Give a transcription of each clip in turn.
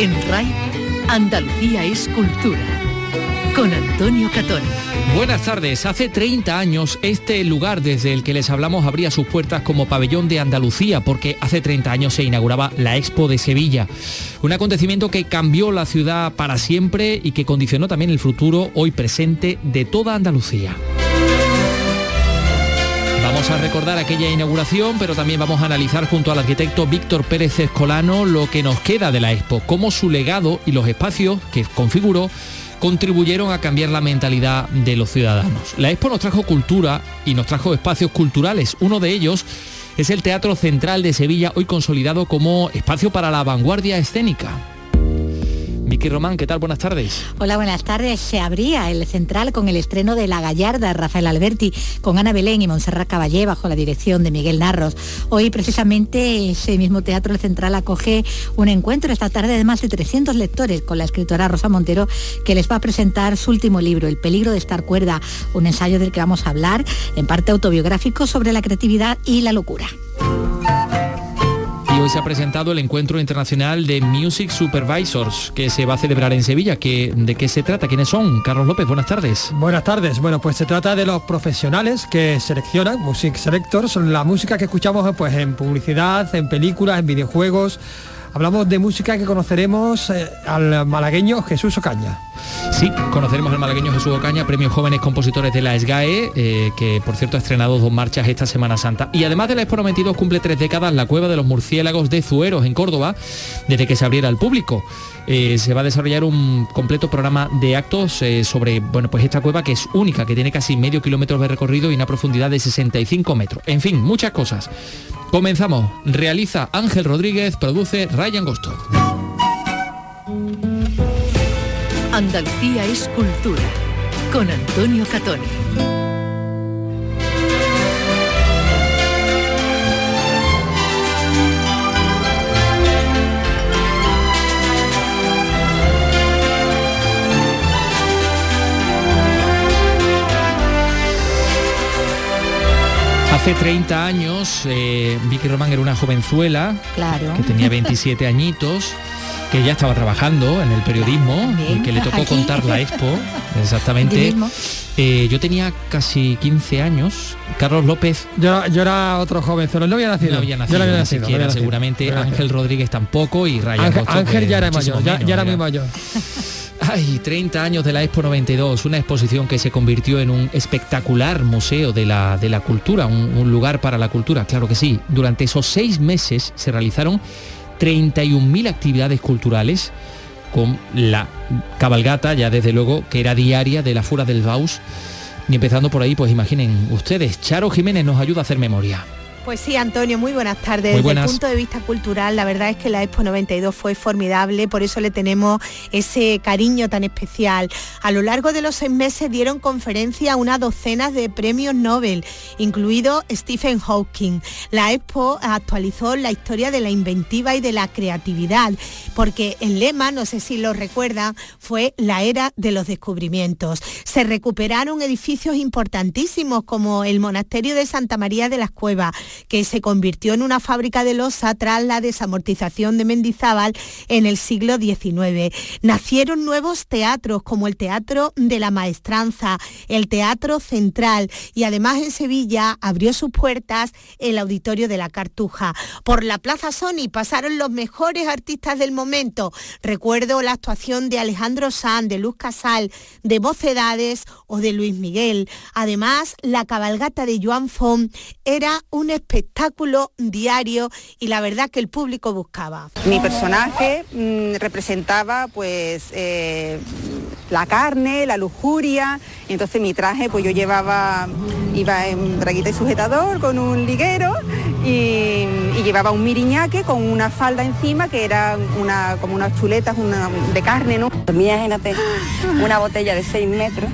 En RAI, Andalucía es cultura. Con Antonio Catón. Buenas tardes. Hace 30 años este lugar desde el que les hablamos abría sus puertas como pabellón de Andalucía porque hace 30 años se inauguraba la Expo de Sevilla. Un acontecimiento que cambió la ciudad para siempre y que condicionó también el futuro hoy presente de toda Andalucía. Vamos a recordar aquella inauguración, pero también vamos a analizar junto al arquitecto Víctor Pérez Escolano lo que nos queda de la Expo, cómo su legado y los espacios que configuró contribuyeron a cambiar la mentalidad de los ciudadanos. La Expo nos trajo cultura y nos trajo espacios culturales. Uno de ellos es el Teatro Central de Sevilla, hoy consolidado como espacio para la vanguardia escénica. Miki Román, ¿qué tal? Buenas tardes. Hola, buenas tardes. Se abría el central con el estreno de La Gallarda, Rafael Alberti, con Ana Belén y Montserrat Caballé bajo la dirección de Miguel Narros. Hoy precisamente ese mismo teatro el central acoge un encuentro esta tarde de más de 300 lectores con la escritora Rosa Montero que les va a presentar su último libro, El peligro de estar cuerda, un ensayo del que vamos a hablar, en parte autobiográfico sobre la creatividad y la locura hoy se ha presentado el encuentro internacional de Music Supervisors que se va a celebrar en Sevilla. ¿De qué se trata? ¿Quiénes son? Carlos López, buenas tardes. Buenas tardes. Bueno, pues se trata de los profesionales que seleccionan, Music Selectors, la música que escuchamos pues, en publicidad, en películas, en videojuegos. Hablamos de música que conoceremos eh, al malagueño Jesús Ocaña. Sí, conoceremos al malagueño Jesús Ocaña, premio Jóvenes Compositores de la SGAE, eh, que por cierto ha estrenado dos marchas esta Semana Santa. Y además de la Expo 92 cumple tres décadas la Cueva de los Murciélagos de Zueros en Córdoba, desde que se abriera al público. Eh, se va a desarrollar un completo programa de actos sobre bueno, pues esta cueva que es única, que tiene casi medio kilómetro de recorrido y una profundidad de 65 metros. En fin, muchas cosas. Comenzamos. Realiza Ángel Rodríguez, produce Ryan Gosto. Andalucía es cultura con Antonio Catoni. Hace 30 años, eh, Vicky Román era una jovenzuela claro. que tenía 27 añitos que ya estaba trabajando en el periodismo y que le tocó contar la expo, exactamente. Eh, yo tenía casi 15 años. Carlos López. Yo, yo era otro joven, no había nacido. No había nacido, seguramente Ángel Rodríguez tampoco y Ryan Ángel, ya era mayor, ya, era muy mayor. Ay, 30 años de la Expo 92, una exposición que se convirtió en un espectacular museo de la, de la cultura, un, lugar para la cultura, claro que sí. Durante esos seis meses se realizaron 31.000 actividades culturales con la cabalgata, ya desde luego, que era diaria de la Fura del Baus. Y empezando por ahí, pues imaginen ustedes, Charo Jiménez nos ayuda a hacer memoria. Pues sí, Antonio, muy buenas tardes. Desde el punto de vista cultural, la verdad es que la Expo 92 fue formidable, por eso le tenemos ese cariño tan especial. A lo largo de los seis meses dieron conferencia a una docena de premios Nobel, incluido Stephen Hawking. La Expo actualizó la historia de la inventiva y de la creatividad, porque el lema, no sé si lo recuerdan, fue la era de los descubrimientos. Se recuperaron edificios importantísimos como el Monasterio de Santa María de las Cuevas, que se convirtió en una fábrica de losa tras la desamortización de Mendizábal en el siglo XIX. Nacieron nuevos teatros como el Teatro de la Maestranza, el Teatro Central y además en Sevilla abrió sus puertas el Auditorio de la Cartuja. Por la Plaza Sony pasaron los mejores artistas del momento. Recuerdo la actuación de Alejandro Sanz, de Luz Casal, de Mocedades o de Luis Miguel. Además, la cabalgata de Joan Font era un espectáculo diario y la verdad que el público buscaba. Mi personaje mm, representaba pues eh, la carne, la lujuria, entonces mi traje pues yo llevaba, iba en braguita y sujetador con un liguero y, llevaba un miriñaque con una falda encima que era una, como unas chuletas de carne, ¿no? Imagínate una botella de 6 metros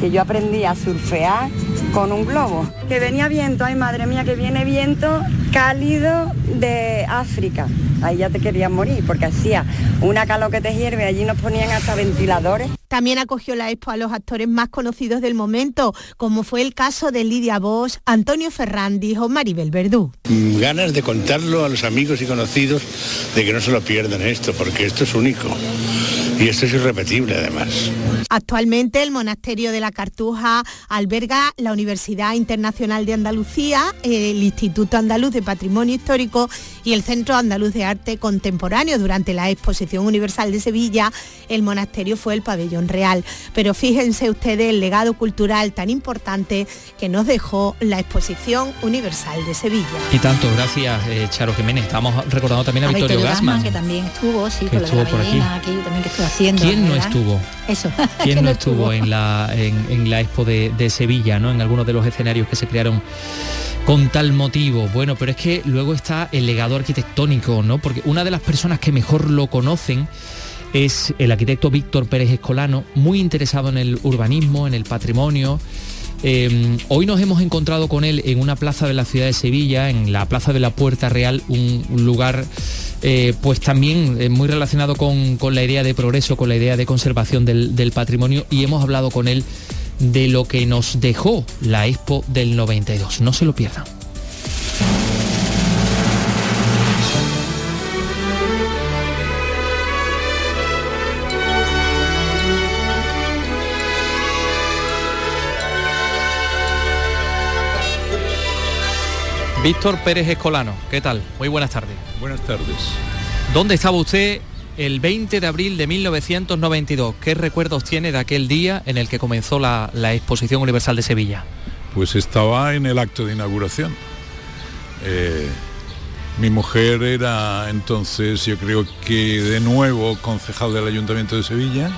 que yo aprendí a surfear con un globo. Que venía viento, ay madre mía, que viene viento cálido de África. ahí ya te querías morir, porque hacía una calor que te hierve, allí nos ponían hasta ventiladores. También acogió la expo a los actores más conocidos del momento, como fue el caso de Lidia Bosch, Antonio Ferrandi o Maribel Verdú. Mm, ganas de contarlo a los amigos y conocidos de que no se lo pierdan esto, porque esto es único. Y esto es irrepetible además. Actualmente el Monasterio de la Cartuja alberga la Universidad Internacional de Andalucía, el Instituto Andaluz de Patrimonio Histórico y el Centro Andaluz de Arte Contemporáneo. Durante la Exposición Universal de Sevilla, el monasterio fue el pabellón real. Pero fíjense ustedes el legado cultural tan importante que nos dejó la Exposición Universal de Sevilla. Y tanto, gracias eh, Charo Jiménez. Estamos recordando también a, Victorio, Gassman, que también estuvo, sí, que estuvo por aquí. también que estuvo haciendo. ¿Quién no estuvo? Eso. ¿Quién no estuvo en la, en, la Expo de, de Sevilla, ¿no? en algunos de los escenarios que se crearon con tal motivo. Bueno, pero es que luego está el legado arquitectónico, ¿no? Porque una de las personas que mejor lo conocen es el arquitecto Víctor Pérez Escolano, muy interesado en el urbanismo, en el patrimonio. Em, hoy nos hemos encontrado con él en una plaza de la ciudad de Sevilla, en la Plaza de la Puerta Real, un, lugar eh, pues también eh, muy relacionado con, la idea de progreso, con la idea de conservación del, del patrimonio y hemos hablado con él de lo que nos dejó la Expo del 92. No se lo pierdan. Víctor Pérez Escolano, ¿qué tal? Muy buenas tardes. Buenas tardes. ¿Dónde estaba usted el 20 de abril de 1992? ¿Qué recuerdos tiene de aquel día en el que comenzó la, Exposición Universal de Sevilla? Pues estaba en el acto de inauguración. Eh, mi mujer era entonces, yo creo que de nuevo concejal del Ayuntamiento de Sevilla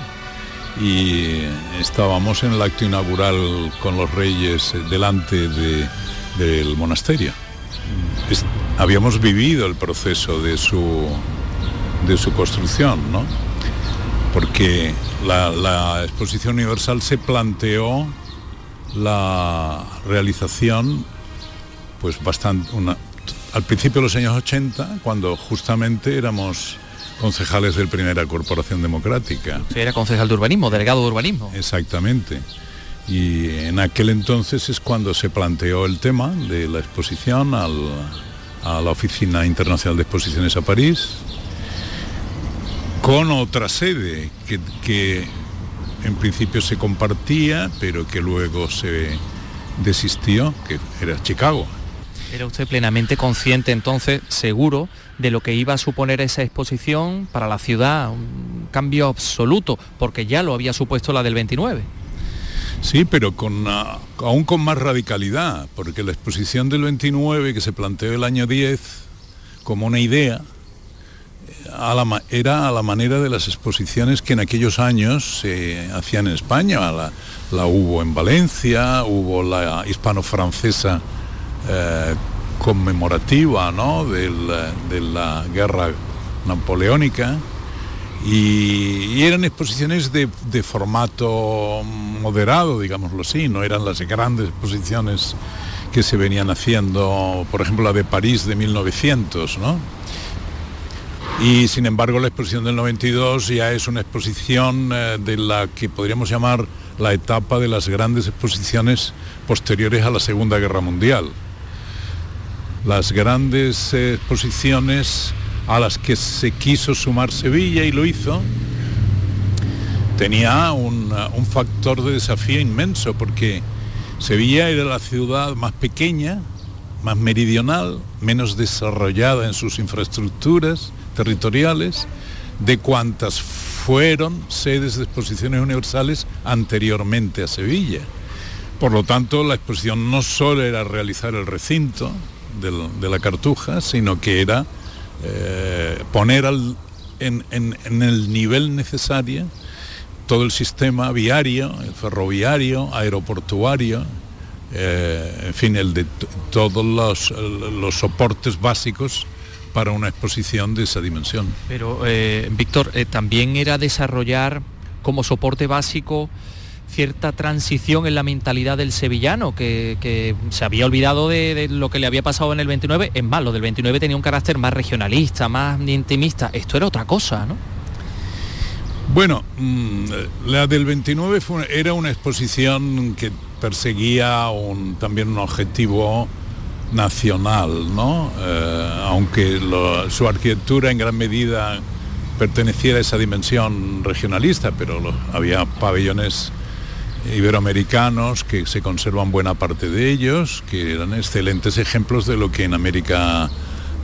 y estábamos en el acto inaugural con los reyes delante del monasterio habíamos vivido el proceso de su, de su construcción, ¿no? Porque la, exposición universal se planteó la realización, pues bastante, al principio de los años 80, cuando justamente éramos concejales de Primera Corporación Democrática. Usted era concejal de urbanismo, delegado de urbanismo. Exactamente. Y en aquel entonces es cuando se planteó el tema de la exposición a la Oficina Internacional de Exposiciones a París, con otra sede que, en principio se compartía, pero que luego se desistió, que era Chicago. ¿Era usted plenamente consciente entonces, seguro, de lo que iba a suponer esa exposición para la ciudad? Un cambio absoluto, porque ya lo había supuesto la del 29. Sí, pero con, ah, aún con más radicalidad, porque la exposición del 29 que se planteó el año 10 como una idea, eh, era a la manera de las exposiciones que en aquellos años se hacían en España. La, hubo en Valencia, hubo la hispano-francesa eh, conmemorativa de la guerra napoleónica y, eran exposiciones de, formato moderado, digámoslo así, no eran las grandes exposiciones que se venían haciendo, por ejemplo la de París de 1900, ¿no? Y sin embargo la exposición del 92 ya es una exposición eh, de la que podríamos llamar la etapa de las grandes exposiciones posteriores a la Segunda Guerra Mundial. Las grandes exposiciones a las que se quiso sumar Sevilla y lo hizo, tenía un, factor de desafío inmenso porque Sevilla era la ciudad más pequeña, más meridional, menos desarrollada en sus infraestructuras territoriales, de cuantas fueron sedes de exposiciones universales anteriormente a Sevilla. Por lo tanto, la exposición no solo era realizar el recinto de la Cartuja, sino que era eh, poner en, el nivel necesario todo el sistema viario, ferroviario, aeroportuario, eh, en fin, el de todos los, soportes básicos para una exposición de esa dimensión. Pero, eh, Víctor, también era desarrollar como soporte básico cierta transición en la mentalidad del sevillano, que, se había olvidado de, lo que le había pasado en el 29. Es más, lo del 29 tenía un carácter más regionalista, más intimista. Esto era otra cosa, ¿no? Bueno, mm, la del 29 era una exposición que perseguía también un objetivo nacional, ¿no? Eh, aunque su arquitectura en gran medida perteneciera a esa dimensión regionalista, pero había pabellones iberoamericanos que se conservan buena parte de ellos, que eran excelentes ejemplos de lo que en América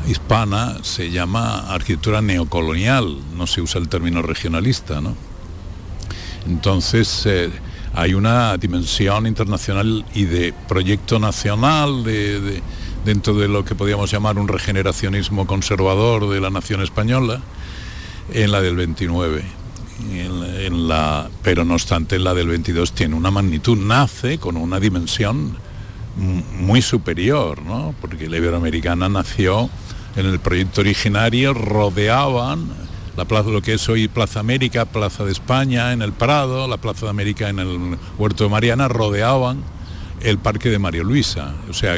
hispana se llama arquitectura neocolonial, no se usa el término regionalista, ¿no? Entonces eh, hay una dimensión internacional y de proyecto nacional dentro de lo que podríamos llamar un regeneracionismo conservador de la nación española en la del 29 pero no obstante la del 22 tiene una magnitud, nace con una dimensión muy superior, ¿no? porque la iberoamericana nació en el proyecto originario, rodeaban la plaza, lo que es hoy Plaza América, Plaza de España en el Prado, la Plaza de América en el Huerto de Mariana, rodeaban el Parque de María Luisa. O sea,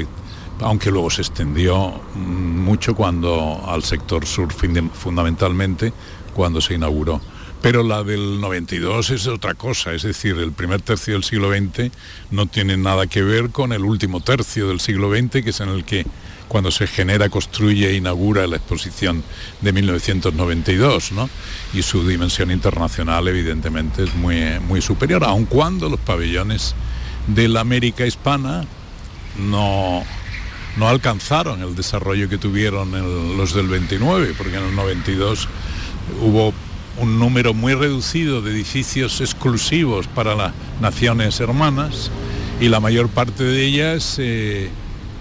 aunque luego se extendió mucho cuando al sector sur fundamentalmente cuando se inauguró pero la del 92 es otra cosa, es decir, el primer tercio del siglo XX no tiene nada que ver con el último tercio del siglo XX, que es en el que cuando se genera, construye e inaugura la exposición de 1992, ¿no? Y su dimensión internacional evidentemente es muy, muy superior, aun cuando los pabellones de la América hispana no, no alcanzaron el desarrollo que tuvieron los del 29, porque en el 92 hubo un número muy reducido de edificios exclusivos para las naciones hermanas y la mayor parte de ellas eh,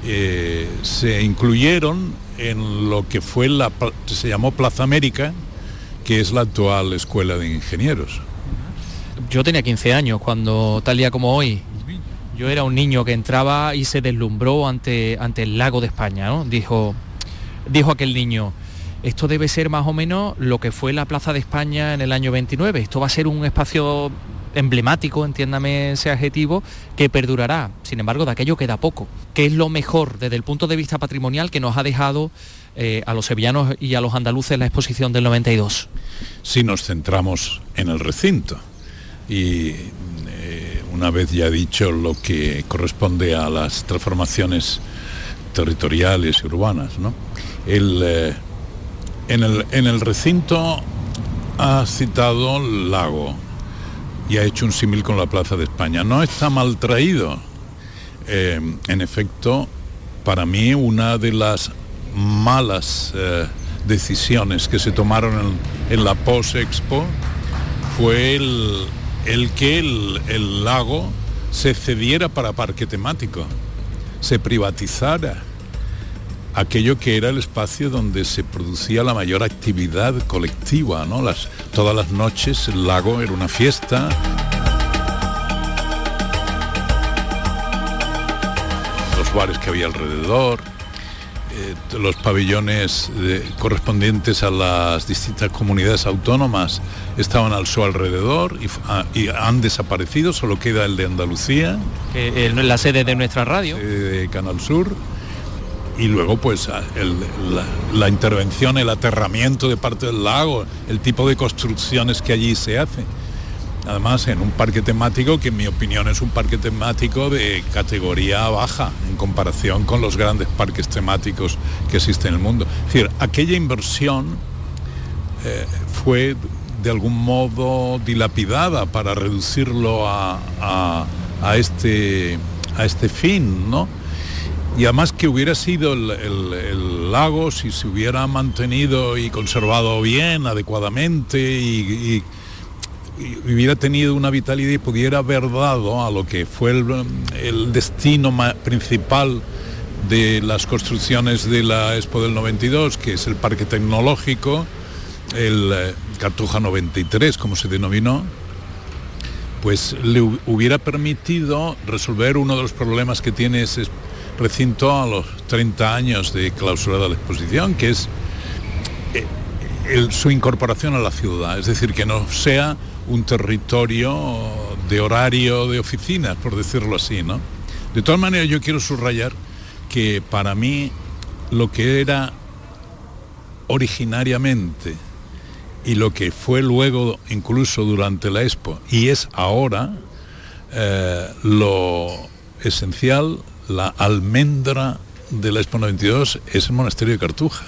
eh, se incluyeron en lo que fue la se llamó Plaza América, que es la actual escuela de ingenieros. Yo tenía 15 años cuando tal día como hoy. Yo era un niño que entraba y se deslumbró ante, ante el lago de España, ¿no? Dijo, dijo aquel niño, esto debe ser más o menos lo que fue la Plaza de España en el año 29. Esto va a ser un espacio emblemático, entiéndame ese adjetivo, que perdurará. Sin embargo, de aquello queda poco. ¿Qué es lo mejor desde el punto de vista patrimonial que nos ha dejado eh, a los sevillanos y a los andaluces la exposición del 92? Si nos centramos en el recinto y eh, una vez ya dicho lo que corresponde a las transformaciones territoriales y urbanas, ¿no? El, eh, en el, recinto ha citado Lago y ha hecho un símil con la Plaza de España. No está mal traído. Eh, en efecto, para mí una de las malas eh, decisiones que se tomaron en, la post-expo fue el, que el lago se cediera para parque temático, se privatizara aquello que era el espacio donde se producía la mayor actividad colectiva, ¿no? Las, todas las noches el lago era una fiesta. Los bares que había alrededor, eh, los pabellones correspondientes a las distintas comunidades autónomas estaban al su alrededor ah, y, han desaparecido, solo queda el de Andalucía. Es la sede de nuestra radio. De Canal Sur y luego pues la, intervención, el aterramiento de parte del lago, el tipo de construcciones que allí se hace. Además, en un parque temático que en mi opinión es un parque temático de categoría baja en comparación con los grandes parques temáticos que existen en el mundo. Es decir, aquella inversión eh, fue de algún modo dilapidada para reducirlo a, este, a este fin, ¿no? Y además que hubiera sido el, lago si se hubiera mantenido y conservado bien, adecuadamente y, hubiera tenido una vitalidad y pudiera haber dado a lo que fue el, destino principal de las construcciones de la Expo del 92, que es el Parque Tecnológico, el eh, Cartuja 93, como se denominó, pues le hubiera permitido resolver uno de los problemas que tiene ese recinto a los 30 años de clausura de la exposición, que es eh, su incorporación a la ciudad, es decir, que no sea un territorio de horario de oficinas, por decirlo así, ¿no? De todas maneras, yo quiero subrayar que para mí lo que era originariamente y lo que fue luego incluso durante la Expo y es ahora eh, lo esencial, la almendra de la Expo 92 es el monasterio de Cartuja.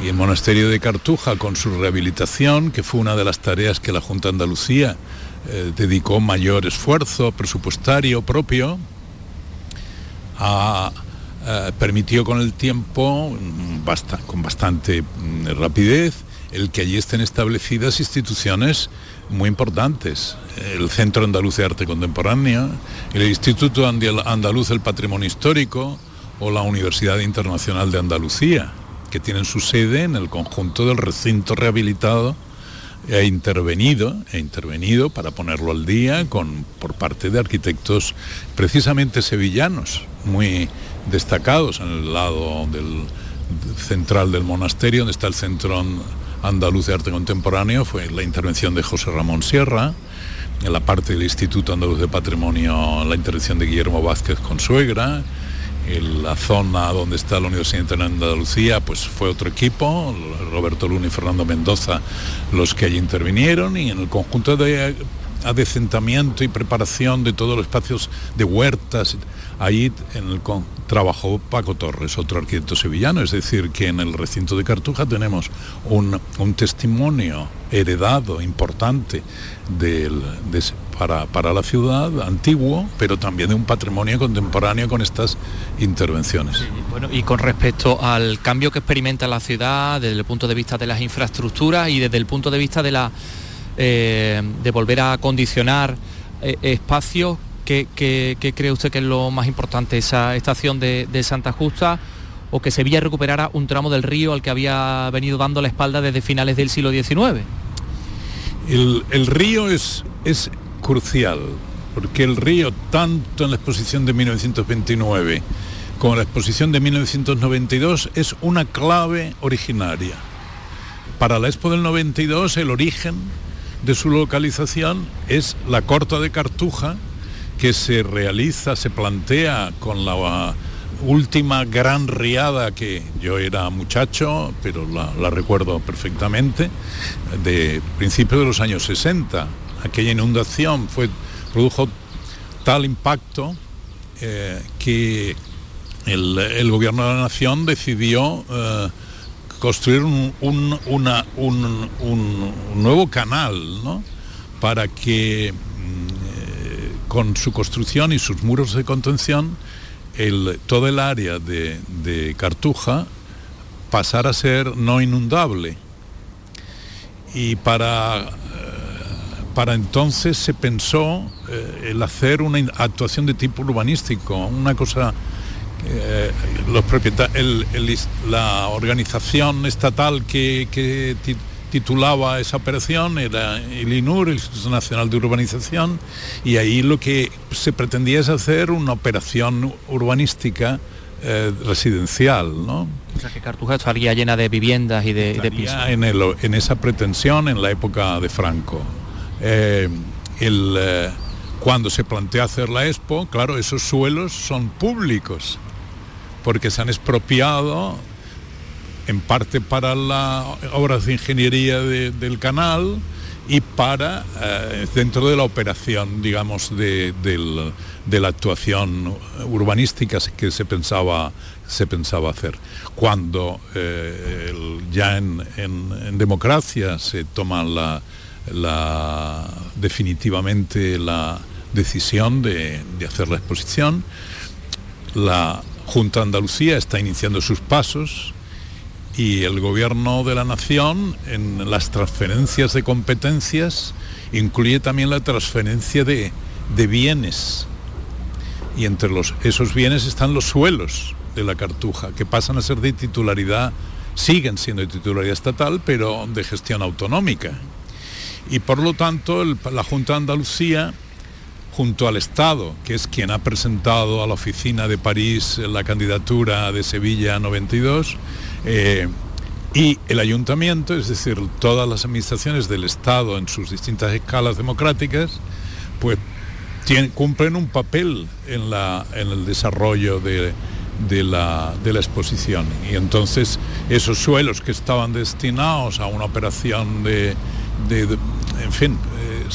Y el monasterio de Cartuja, con su rehabilitación, que fue una de las tareas que la Junta de Andalucía eh, dedicó mayor esfuerzo presupuestario propio, eh, permitió con el tiempo, mm, con bastante mm, rapidez, el que allí estén establecidas instituciones muy importantes. El Centro Andaluz de Arte Contemporánea, el Instituto Andaluz del Patrimonio Histórico o la Universidad Internacional de Andalucía, que tienen su sede en el conjunto del recinto rehabilitado e intervenido, e intervenido para ponerlo al día con, por parte de arquitectos precisamente sevillanos, muy destacados en el lado del, central del monasterio, donde está el Centro Andaluz de Arte Contemporáneo, fue la intervención de José Ramón Sierra, en la parte del Instituto Andaluz de Patrimonio, la intervención de Guillermo Vázquez Consuegra, en la zona donde está la Universidad de Andalucía, pues fue otro equipo, Roberto Luna y Fernando Mendoza, los que allí intervinieron, y en el conjunto de adecentamiento y preparación de todos los espacios de huertas, ahí en el trabajó Paco Torres, otro arquitecto sevillano, es decir, que en el recinto de Cartuja tenemos un, testimonio heredado importante del, de, para, la ciudad, antiguo, pero también de un patrimonio contemporáneo con estas intervenciones. bueno, y con respecto al cambio que experimenta la ciudad desde el punto de vista de las infraestructuras y desde el punto de vista de la eh, de volver a condicionar eh, espacios, ¿qué, cree usted que es lo más importante? ¿Esa estación de, Santa Justa o que Sevilla recuperara un tramo del río al que había venido dando la espalda desde finales del siglo XIX? El, río es, es crucial, porque el río, tanto en la exposición de 1929 como en la exposición de 1992, es una clave originaria. Para la Expo del 92, el origen de su localización es la Corta de Cartuja, que se realiza, se plantea con la última gran riada que yo era muchacho, pero la, la recuerdo perfectamente, de principios de los años 60, aquella inundación fue, produjo tal impacto eh, que el, gobierno de la nación decidió eh, construir un, nuevo canal para que mm, eh, con su construcción y sus muros de contención el, todo el área de, de Cartuja pasara a ser no inundable. Y para para entonces se pensó eh, el hacer una actuación de tipo urbanístico, una cosa eh, los la organización estatal que, titulaba esa operación era el INUR, el Instituto Nacional de Urbanización, y ahí lo que se pretendía es hacer una operación urbanística eh, residencial, ¿no? O sea que Cartuja estaría llena de viviendas y de, de pisos. En, en esa pretensión en la época de Franco. Eh, el, eh, cuando se plantea hacer la expo, claro, esos suelos son públicos, porque se han expropiado en parte para las obras de ingeniería del canal y para eh, dentro de la operación, digamos, de, la actuación urbanística que se pensaba, se pensaba hacer. Cuando ya en democracia se toman la definitivamente la decisión de, hacer la exposición. La Junta de Andalucía está iniciando sus pasos y el Gobierno de la Nación en las transferencias de competencias incluye también la transferencia de, bienes. Y entre los, esos bienes están los suelos de la Cartuja, que pasan a ser de titularidad, siguen siendo de titularidad estatal, pero de gestión autonómica y por lo tanto la Junta de Andalucía junto al Estado, que es quien ha presentado a la oficina de París la candidatura de Sevilla 92, eh, y el ayuntamiento, es decir, todas las administraciones del Estado en sus distintas escalas democráticas, pues cumplen un papel en, el desarrollo de, la, exposición. Y entonces esos suelos que estaban destinados a una operación de, en fin, eh,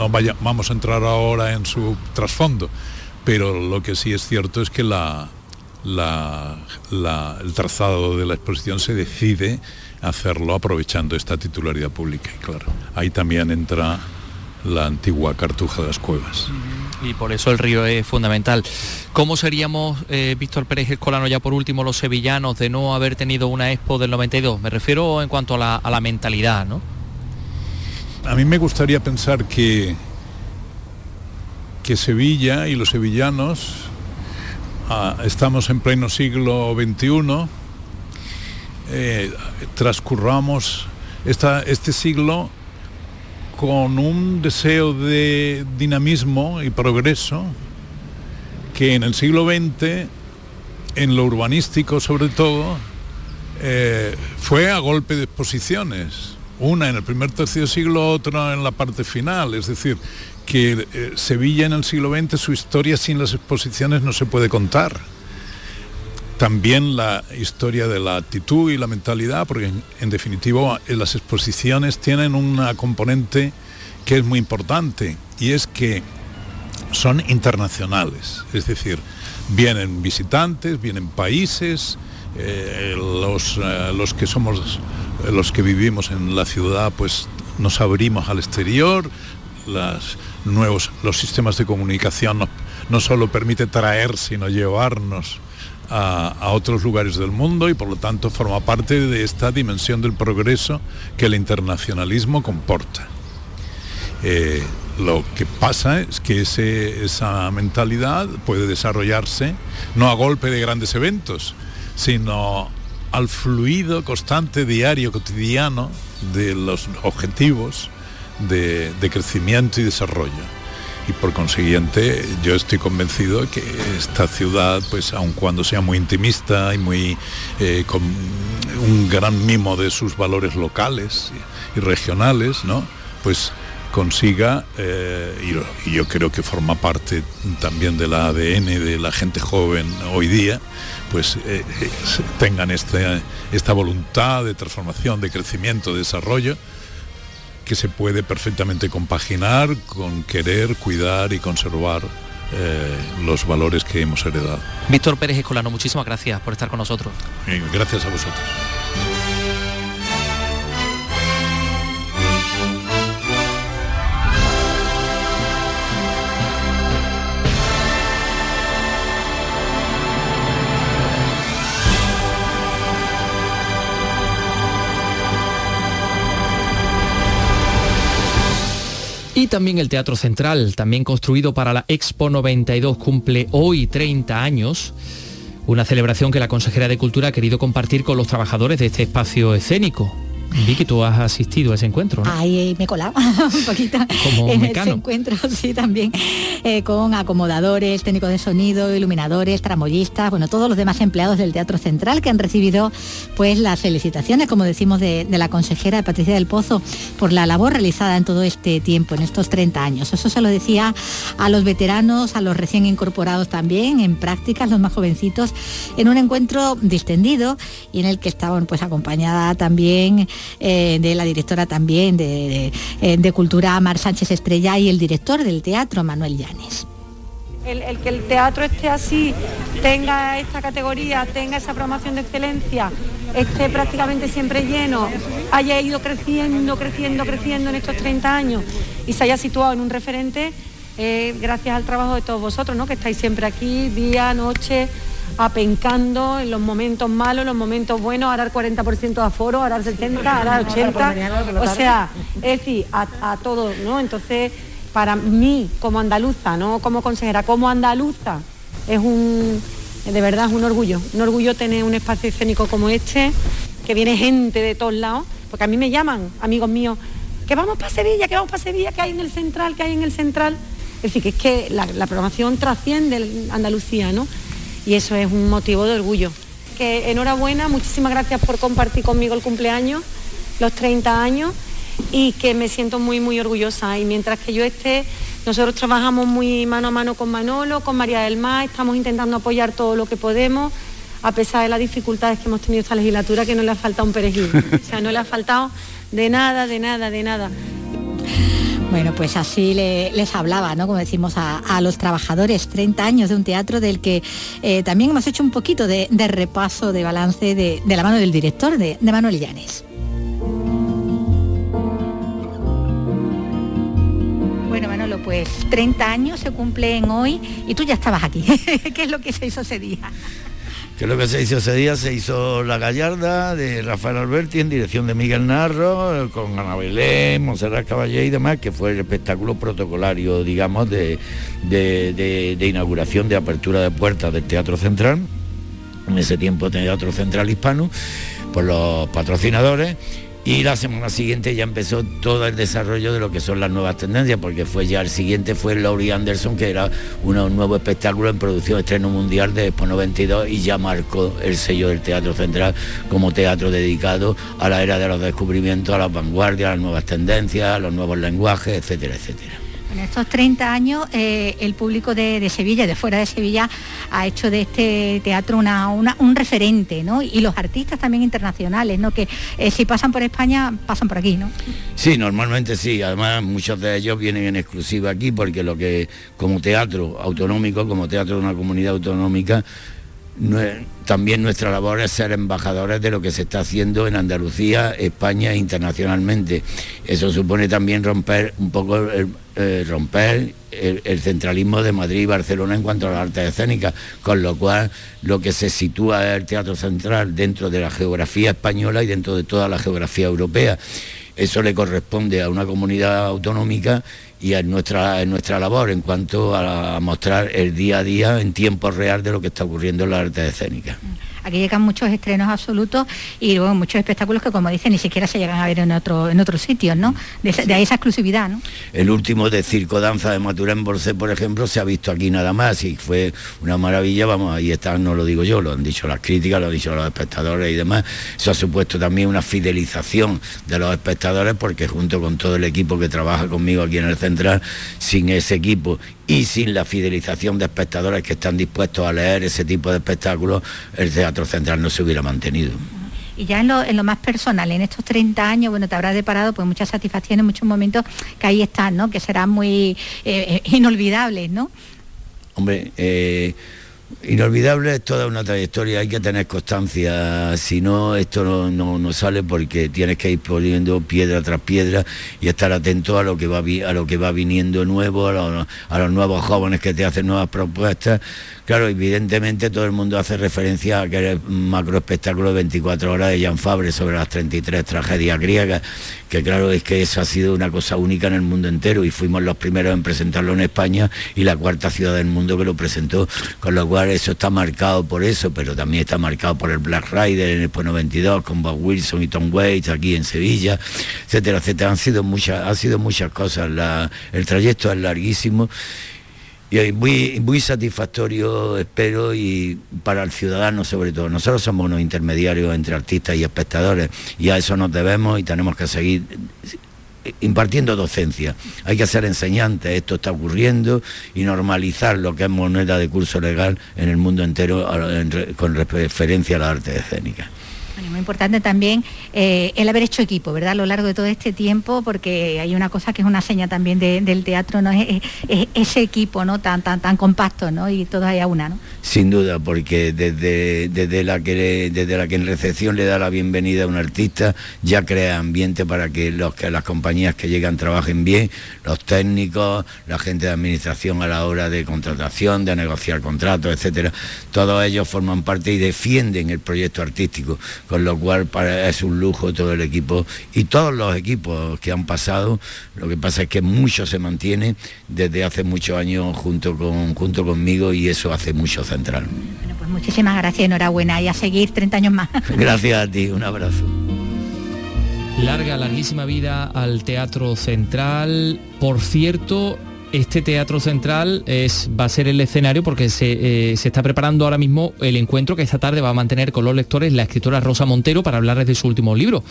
no vaya, vamos a entrar ahora en su trasfondo, pero lo que sí es cierto es que la, el trazado de la exposición se decide hacerlo aprovechando esta titularidad pública. Y claro, ahí también entra la antigua cartuja de las cuevas. Y por eso el río es fundamental. ¿Cómo seríamos, eh, Víctor Pérez Escolano, ya por último, los sevillanos de no haber tenido una expo del 92? Me refiero en cuanto la, a la mentalidad, ¿no? A mí me gustaría pensar que, que Sevilla y los sevillanos ah, estamos en pleno siglo XXI, eh, transcurramos este siglo con un deseo de dinamismo y progreso que en el siglo XX, en lo urbanístico sobre todo, eh, fue a golpe de exposiciones. Una en el primer tercio siglo, otra en la parte final. Es decir, que eh, Sevilla en el siglo XX, su historia sin las exposiciones no se puede contar. También la historia de la actitud y la mentalidad, porque en, en definitiva eh, las exposiciones tienen una componente que es muy importante y es que son internacionales, es decir, vienen visitantes, vienen países, eh, los, eh, los que somos, los que vivimos en la ciudad, pues nos abrimos al exterior, las nuevos, los sistemas de comunicación no, no solo permite traer, sino llevarnos a, otros lugares del mundo y por lo tanto forma parte de esta dimensión del progreso que el internacionalismo comporta. Eh, lo que pasa es que esa mentalidad puede desarrollarse no a golpe de grandes eventos, sino al fluido constante, diario, cotidiano de los objetivos de crecimiento y desarrollo y por consiguiente yo estoy convencido que esta ciudad, pues aun cuando sea muy intimista y muy eh, con un gran mimo de sus valores locales y, regionales, ¿no? Pues consiga, eh, y, yo creo que forma parte también de la ADN de la gente joven hoy día, pues eh, tengan este, esta voluntad de transformación, de crecimiento, de desarrollo, que se puede perfectamente compaginar con querer, cuidar y conservar eh, los valores que hemos heredado. Víctor Pérez Escolano, muchísimas gracias por estar con nosotros. gracias a vosotros. También el Teatro Central, también construido para la Expo 92, cumple hoy 30 años. Una celebración que la consejera de Cultura ha querido compartir con los trabajadores de este espacio escénico. Vicky, tú has asistido a ese encuentro, ¿no? Ahí me he colado un poquito en ese encuentro, sí, también, eh, con acomodadores, técnicos de sonido, iluminadores, tramoyistas, bueno, todos los demás empleados del Teatro Central que han recibido pues las felicitaciones, como decimos, de, la consejera Patricia del Pozo por la labor realizada en todo este tiempo, en estos 30 años. Eso se lo decía a los veteranos, a los recién incorporados también, en prácticas, los más jovencitos, en un encuentro distendido y en el que estaban pues acompañada también eh, de la directora también de, eh, de, Cultura, Mar Sánchez Estrella, y el director del teatro, Manuel Llanes. El, que el teatro esté así, tenga esta categoría, tenga esa programación de excelencia, esté prácticamente siempre lleno, haya ido creciendo, creciendo, creciendo en estos 30 años y se haya situado en un referente, eh, gracias al trabajo de todos vosotros, ¿no? que estáis siempre aquí, día, noche, apencando en los momentos malos, en los momentos buenos, ahora el 40% de aforo, ahora el 70, ahora el 80, o sea, es decir, a, todos, ¿no? Entonces, para mí, como andaluza, no como consejera, como andaluza, es un, de verdad, es un orgullo, un orgullo tener un espacio escénico como este, que viene gente de todos lados, porque a mí me llaman, amigos míos, que vamos para Sevilla, que vamos para Sevilla, que hay en el central, que hay en el central. Es decir, que es que la, la programación trasciende Andalucía, ¿no? Y eso es un motivo de orgullo. Que enhorabuena, muchísimas gracias por compartir conmigo el cumpleaños, los 30 años y que me siento muy muy orgullosa y mientras que yo esté Nosotros trabajamos muy mano a mano con Manolo, con María del Mar, estamos intentando apoyar todo lo que podemos a pesar de las dificultades que hemos tenido esta legislatura, que no le ha faltado un perejil. o sea, no le ha faltado de nada, de nada, de nada. Bueno, pues así les hablaba, ¿no? Como decimos a, los trabajadores, 30 años de un teatro del que eh, también hemos hecho un poquito de, repaso, de balance de, la mano del director, de, Manuel Llanes. Bueno, Manolo, pues 30 años se cumplen hoy y tú ya estabas aquí. ¿Qué es lo que se hizo ese día? Que lo que se hizo ese día se hizo La Gallarda de Rafael Alberti en dirección de Miguel Narro, con Ana Belén, Monserrat Caballé y demás, que fue el espectáculo protocolario, digamos, de, de inauguración, de apertura de puertas del Teatro Central, en ese tiempo Teatro Central Hispano, por los patrocinadores y la semana siguiente ya empezó todo el desarrollo de lo que son las nuevas tendencias, porque fue ya el siguiente fue Laurie Anderson, que era un nuevo espectáculo en producción estreno mundial de Expo 92 y ya marcó el sello del Teatro Central como teatro dedicado a la era de los descubrimientos, a las vanguardias, a las nuevas tendencias, a los nuevos lenguajes, etcétera, etcétera. En estos 30 años eh, el público de, Sevilla, de fuera de Sevilla, ha hecho de este teatro una, un referente, ¿no? Y los artistas también internacionales, ¿no? Que eh, si pasan por España, pasan por aquí, ¿no? Sí, normalmente sí. Además, muchos de ellos vienen en exclusiva aquí porque lo que como teatro autonómico, como teatro de una comunidad autonómica, también nuestra labor es ser embajadores de lo que se está haciendo en Andalucía, España e internacionalmente. Eso supone también romper un poco el, eh, romper el, centralismo de Madrid y Barcelona en cuanto a las artes escénicas, con lo cual lo que se sitúa es el Teatro Central dentro de la geografía española y dentro de toda la geografía europea. Eso le corresponde a una comunidad autonómica y es nuestra, nuestra labor en cuanto a, mostrar el día a día en tiempo real de lo que está ocurriendo en las artes escénicas. Aquí llegan muchos estrenos absolutos y muchos espectáculos que, como dicen, ni siquiera se llegan a ver en otro en otros sitios, ¿no? De, esa exclusividad, ¿no? El último de Circo Danza de Maturén Borcé, por ejemplo, se ha visto aquí nada más y fue una maravilla, vamos, ahí está, no lo digo yo, lo han dicho las críticas, lo han dicho los espectadores y demás. Eso ha supuesto también una fidelización de los espectadores porque junto con todo el equipo que trabaja conmigo aquí en el Central, sin ese equipo y sin la fidelización de espectadores que están dispuestos a leer ese tipo de espectáculos, el Teatro Central no se hubiera mantenido. Y ya en lo, más personal, en estos 30 años, bueno, te habrás deparado pues muchas satisfacciones, muchos momentos que ahí están, ¿no? Que serán muy eh, eh, inolvidables, ¿no? Hombre, eh, Inolvidable es toda una trayectoria, hay que tener constancia, si no esto no, sale porque tienes que ir poniendo piedra tras piedra y estar atento a lo que va, a lo que va viniendo nuevo, a, los nuevos jóvenes que te hacen nuevas propuestas. Claro, evidentemente todo el mundo hace referencia a que el macro espectáculo de 24 horas de Jan Fabre sobre las 33 tragedias griegas, que claro, es que eso ha sido una cosa única en el mundo entero y fuimos los primeros en presentarlo en España y la cuarta ciudad del mundo que lo presentó, con lo cual eso está marcado por eso, pero también está marcado por el Black Rider en el 92 con Bob Wilson y Tom Waits aquí en Sevilla, etcétera, etcétera. Han sido muchas, han sido muchas cosas, el trayecto es larguísimo y muy, muy satisfactorio, espero, y para el ciudadano sobre todo. Nosotros somos unos intermediarios entre artistas y espectadores y a eso nos debemos y tenemos que seguir impartiendo docencia. Hay que ser enseñantes, esto está ocurriendo y normalizar lo que es moneda de curso legal en el mundo entero con referencia a la arte muy importante también eh, el haber hecho equipo, ¿verdad? A lo largo de todo este tiempo, porque hay una cosa que es una seña también del teatro, ¿no? Es, ese equipo, ¿no? Tan, tan, tan compacto, ¿no? Y todos hay a una, ¿no? Sin duda, porque desde, desde, la que, desde la que en recepción le da la bienvenida a un artista, ya crea ambiente para que, los, que las compañías que llegan trabajen bien, los técnicos, la gente de administración a la hora de contratación, de negociar contratos, etcétera. Todos ellos forman parte y defienden el proyecto artístico con lo cual es un lujo todo el equipo y todos los equipos que han pasado, lo que pasa es que mucho se mantiene desde hace muchos años junto, con, junto conmigo y eso hace mucho central. Bueno, pues muchísimas gracias, enhorabuena y a seguir 30 años más. Gracias a ti, un abrazo. Larga, larguísima vida al Teatro Central. Por cierto, este Teatro Central es, va a ser el escenario porque se, se, está preparando ahora mismo el encuentro que esta tarde va a mantener con los lectores la escritora Rosa Montero para hablarles de su último libro,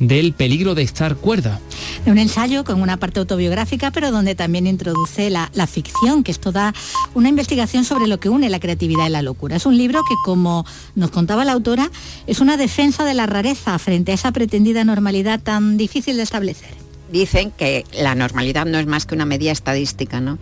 del peligro de estar cuerda. De un ensayo con una parte autobiográfica, pero donde también introduce la, la ficción, que es toda una investigación sobre lo que une la creatividad y la locura. Es un libro que, como nos contaba la autora, es una defensa de la rareza frente a esa pretendida normalidad tan difícil de establecer. Dicen que la normalidad no es más que una medida estadística, ¿no?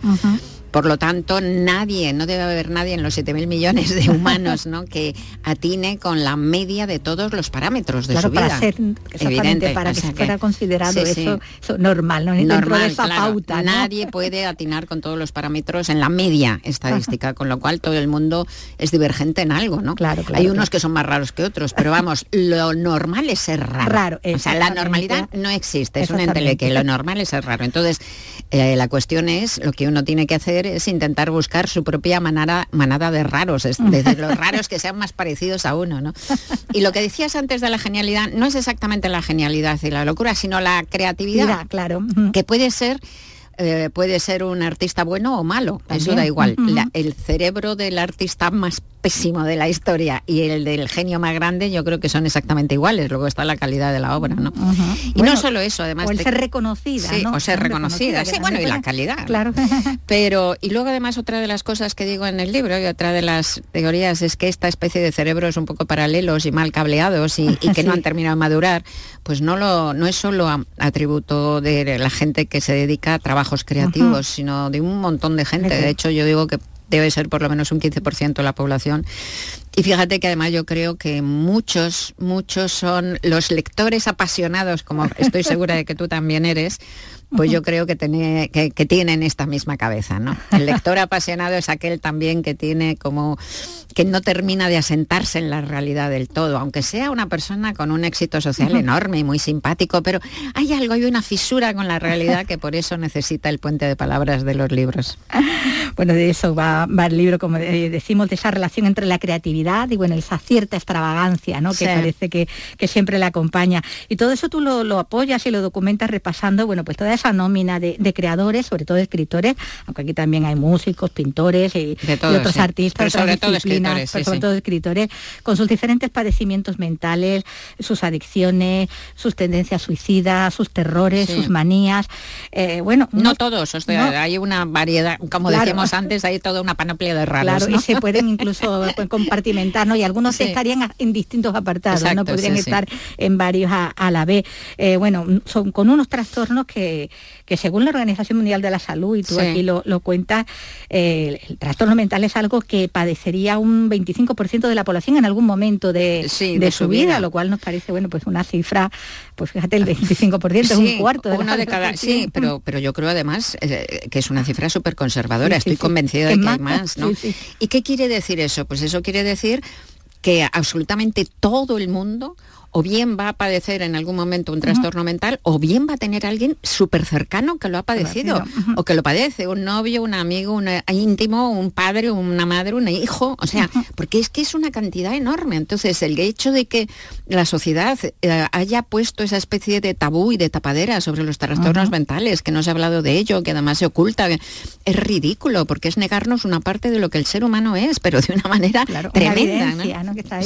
Por lo tanto, nadie, no debe haber nadie en los 7.000 millones de humanos ¿no? que atine con la media de todos los parámetros de su vida. Para ser, Evidente, para que fuera considerado eso, normal, ¿no? Normal, esa pauta. Nadie puede atinar con todos los parámetros en la media estadística, con lo cual todo el mundo es divergente en algo, ¿no? Claro, Hay unos que son más raros que otros, pero vamos, lo normal es ser raro. Raro, O sea, la normalidad no existe, es un enteleque, lo normal es ser raro. Entonces, eh, la cuestión es, lo que uno tiene que hacer es intentar buscar su propia manada, manada de raros, es decir, los raros que sean más parecidos a uno, ¿no? Y lo que decías antes de la genialidad no es exactamente la genialidad y la locura, sino la creatividad, claro. que puede ser eh, puede ser un artista bueno o malo, eso da igual. el cerebro del artista más pésimo de la historia y el del genio más grande yo creo que son exactamente iguales, luego está la calidad de la obra, ¿no? Y no solo eso, además... O el ser reconocida, sí, O ser reconocida, sí, bueno, y la calidad. Claro. Pero, y luego además otra de las cosas que digo en el libro y otra de las teorías es que esta especie de cerebros un poco paralelos y mal cableados y, que no han terminado de madurar, pues no, lo, no es solo atributo de la gente que se dedica a trabajos creativos, sino de un montón de gente. De hecho, yo digo que debe ser por lo menos un 15% de la población. Y fíjate que además yo creo que muchos, muchos son los lectores apasionados, como estoy segura de que tú también eres, pues yo creo que, que, tienen esta misma cabeza, ¿no? El lector apasionado es aquel también que tiene como que no termina de asentarse en la realidad del todo, aunque sea una persona con un éxito social enorme y muy simpático, pero hay algo, hay una fisura con la realidad que por eso necesita el puente de palabras de los libros. Bueno, de eso va, el libro, como decimos, de esa relación entre la creatividad y bueno, esa cierta extravagancia, ¿no? Que parece que, siempre la acompaña. Y todo eso tú lo, apoyas y lo documentas repasando, bueno, pues toda esa nómina de, creadores, sobre todo escritores, aunque aquí también hay músicos, pintores y, otros artistas, sobre todo sobre todo escritores, con sus diferentes padecimientos mentales, sus adicciones, sus tendencias suicidas, sus terrores, sus manías. Eh, bueno, no, todos, hay una variedad, como decíamos antes, hay toda una panoplia de raros. Claro, y se pueden incluso compartimentar, ¿no? Y algunos estarían en distintos apartados, no podrían estar en varios a, la vez. Eh, bueno, son con unos trastornos que, que según la Organización Mundial de la Salud, y tú aquí lo, cuentas, eh, el trastorno mental es algo que padecería un 25% de la población en algún momento de, su, vida, lo cual nos parece, bueno, pues una cifra, pues fíjate, el 25% es un cuarto de, de cada, Sí, pero, pero yo creo además eh, que es una cifra súper conservadora, estoy convencida de que hay más, ¿no? ¿Y qué quiere decir eso? Pues eso quiere decir que absolutamente todo el mundo o bien va a padecer en algún momento un trastorno mental, o bien va a tener alguien súper cercano que lo ha padecido, o que lo padece, un novio, un amigo, un íntimo, un padre, una madre, un hijo, o sea, porque es que es una cantidad enorme. Entonces, el hecho de que la sociedad eh, haya puesto esa especie de tabú y de tapadera sobre los trastornos mentales, que no se ha hablado de ello, que además se oculta, es ridículo, porque es negarnos una parte de lo que el ser humano es, pero de una manera tremenda.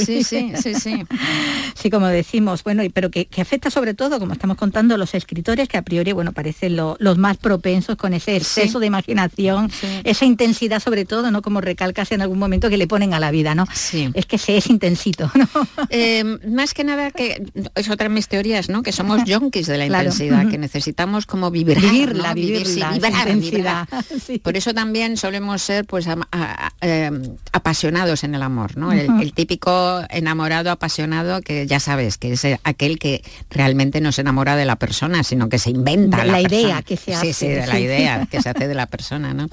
Sí, sí, sí, sí. sí, como decimos, bueno, pero que, afecta sobre todo, como estamos contando, a los escritores que a priori, bueno, parecen los más propensos con ese exceso de imaginación, esa intensidad sobre todo, ¿no? Como recalcas en algún momento que le ponen a la vida, ¿no? Sí. Es que se es intensito, ¿no? Eh, más que nada que es otra de mis teorías, ¿no? Que somos yonkis de la intensidad, que necesitamos como vibrar, vivirla, vivirla, vibrar, Por eso también solemos ser pues em, apasionados en el amor, ¿no? el típico enamorado apasionado que ya sabes que es aquel que realmente no se enamora de la persona, sino que se inventa la, idea que se hace. Sí, sí, de la idea que se hace de la persona, ¿no?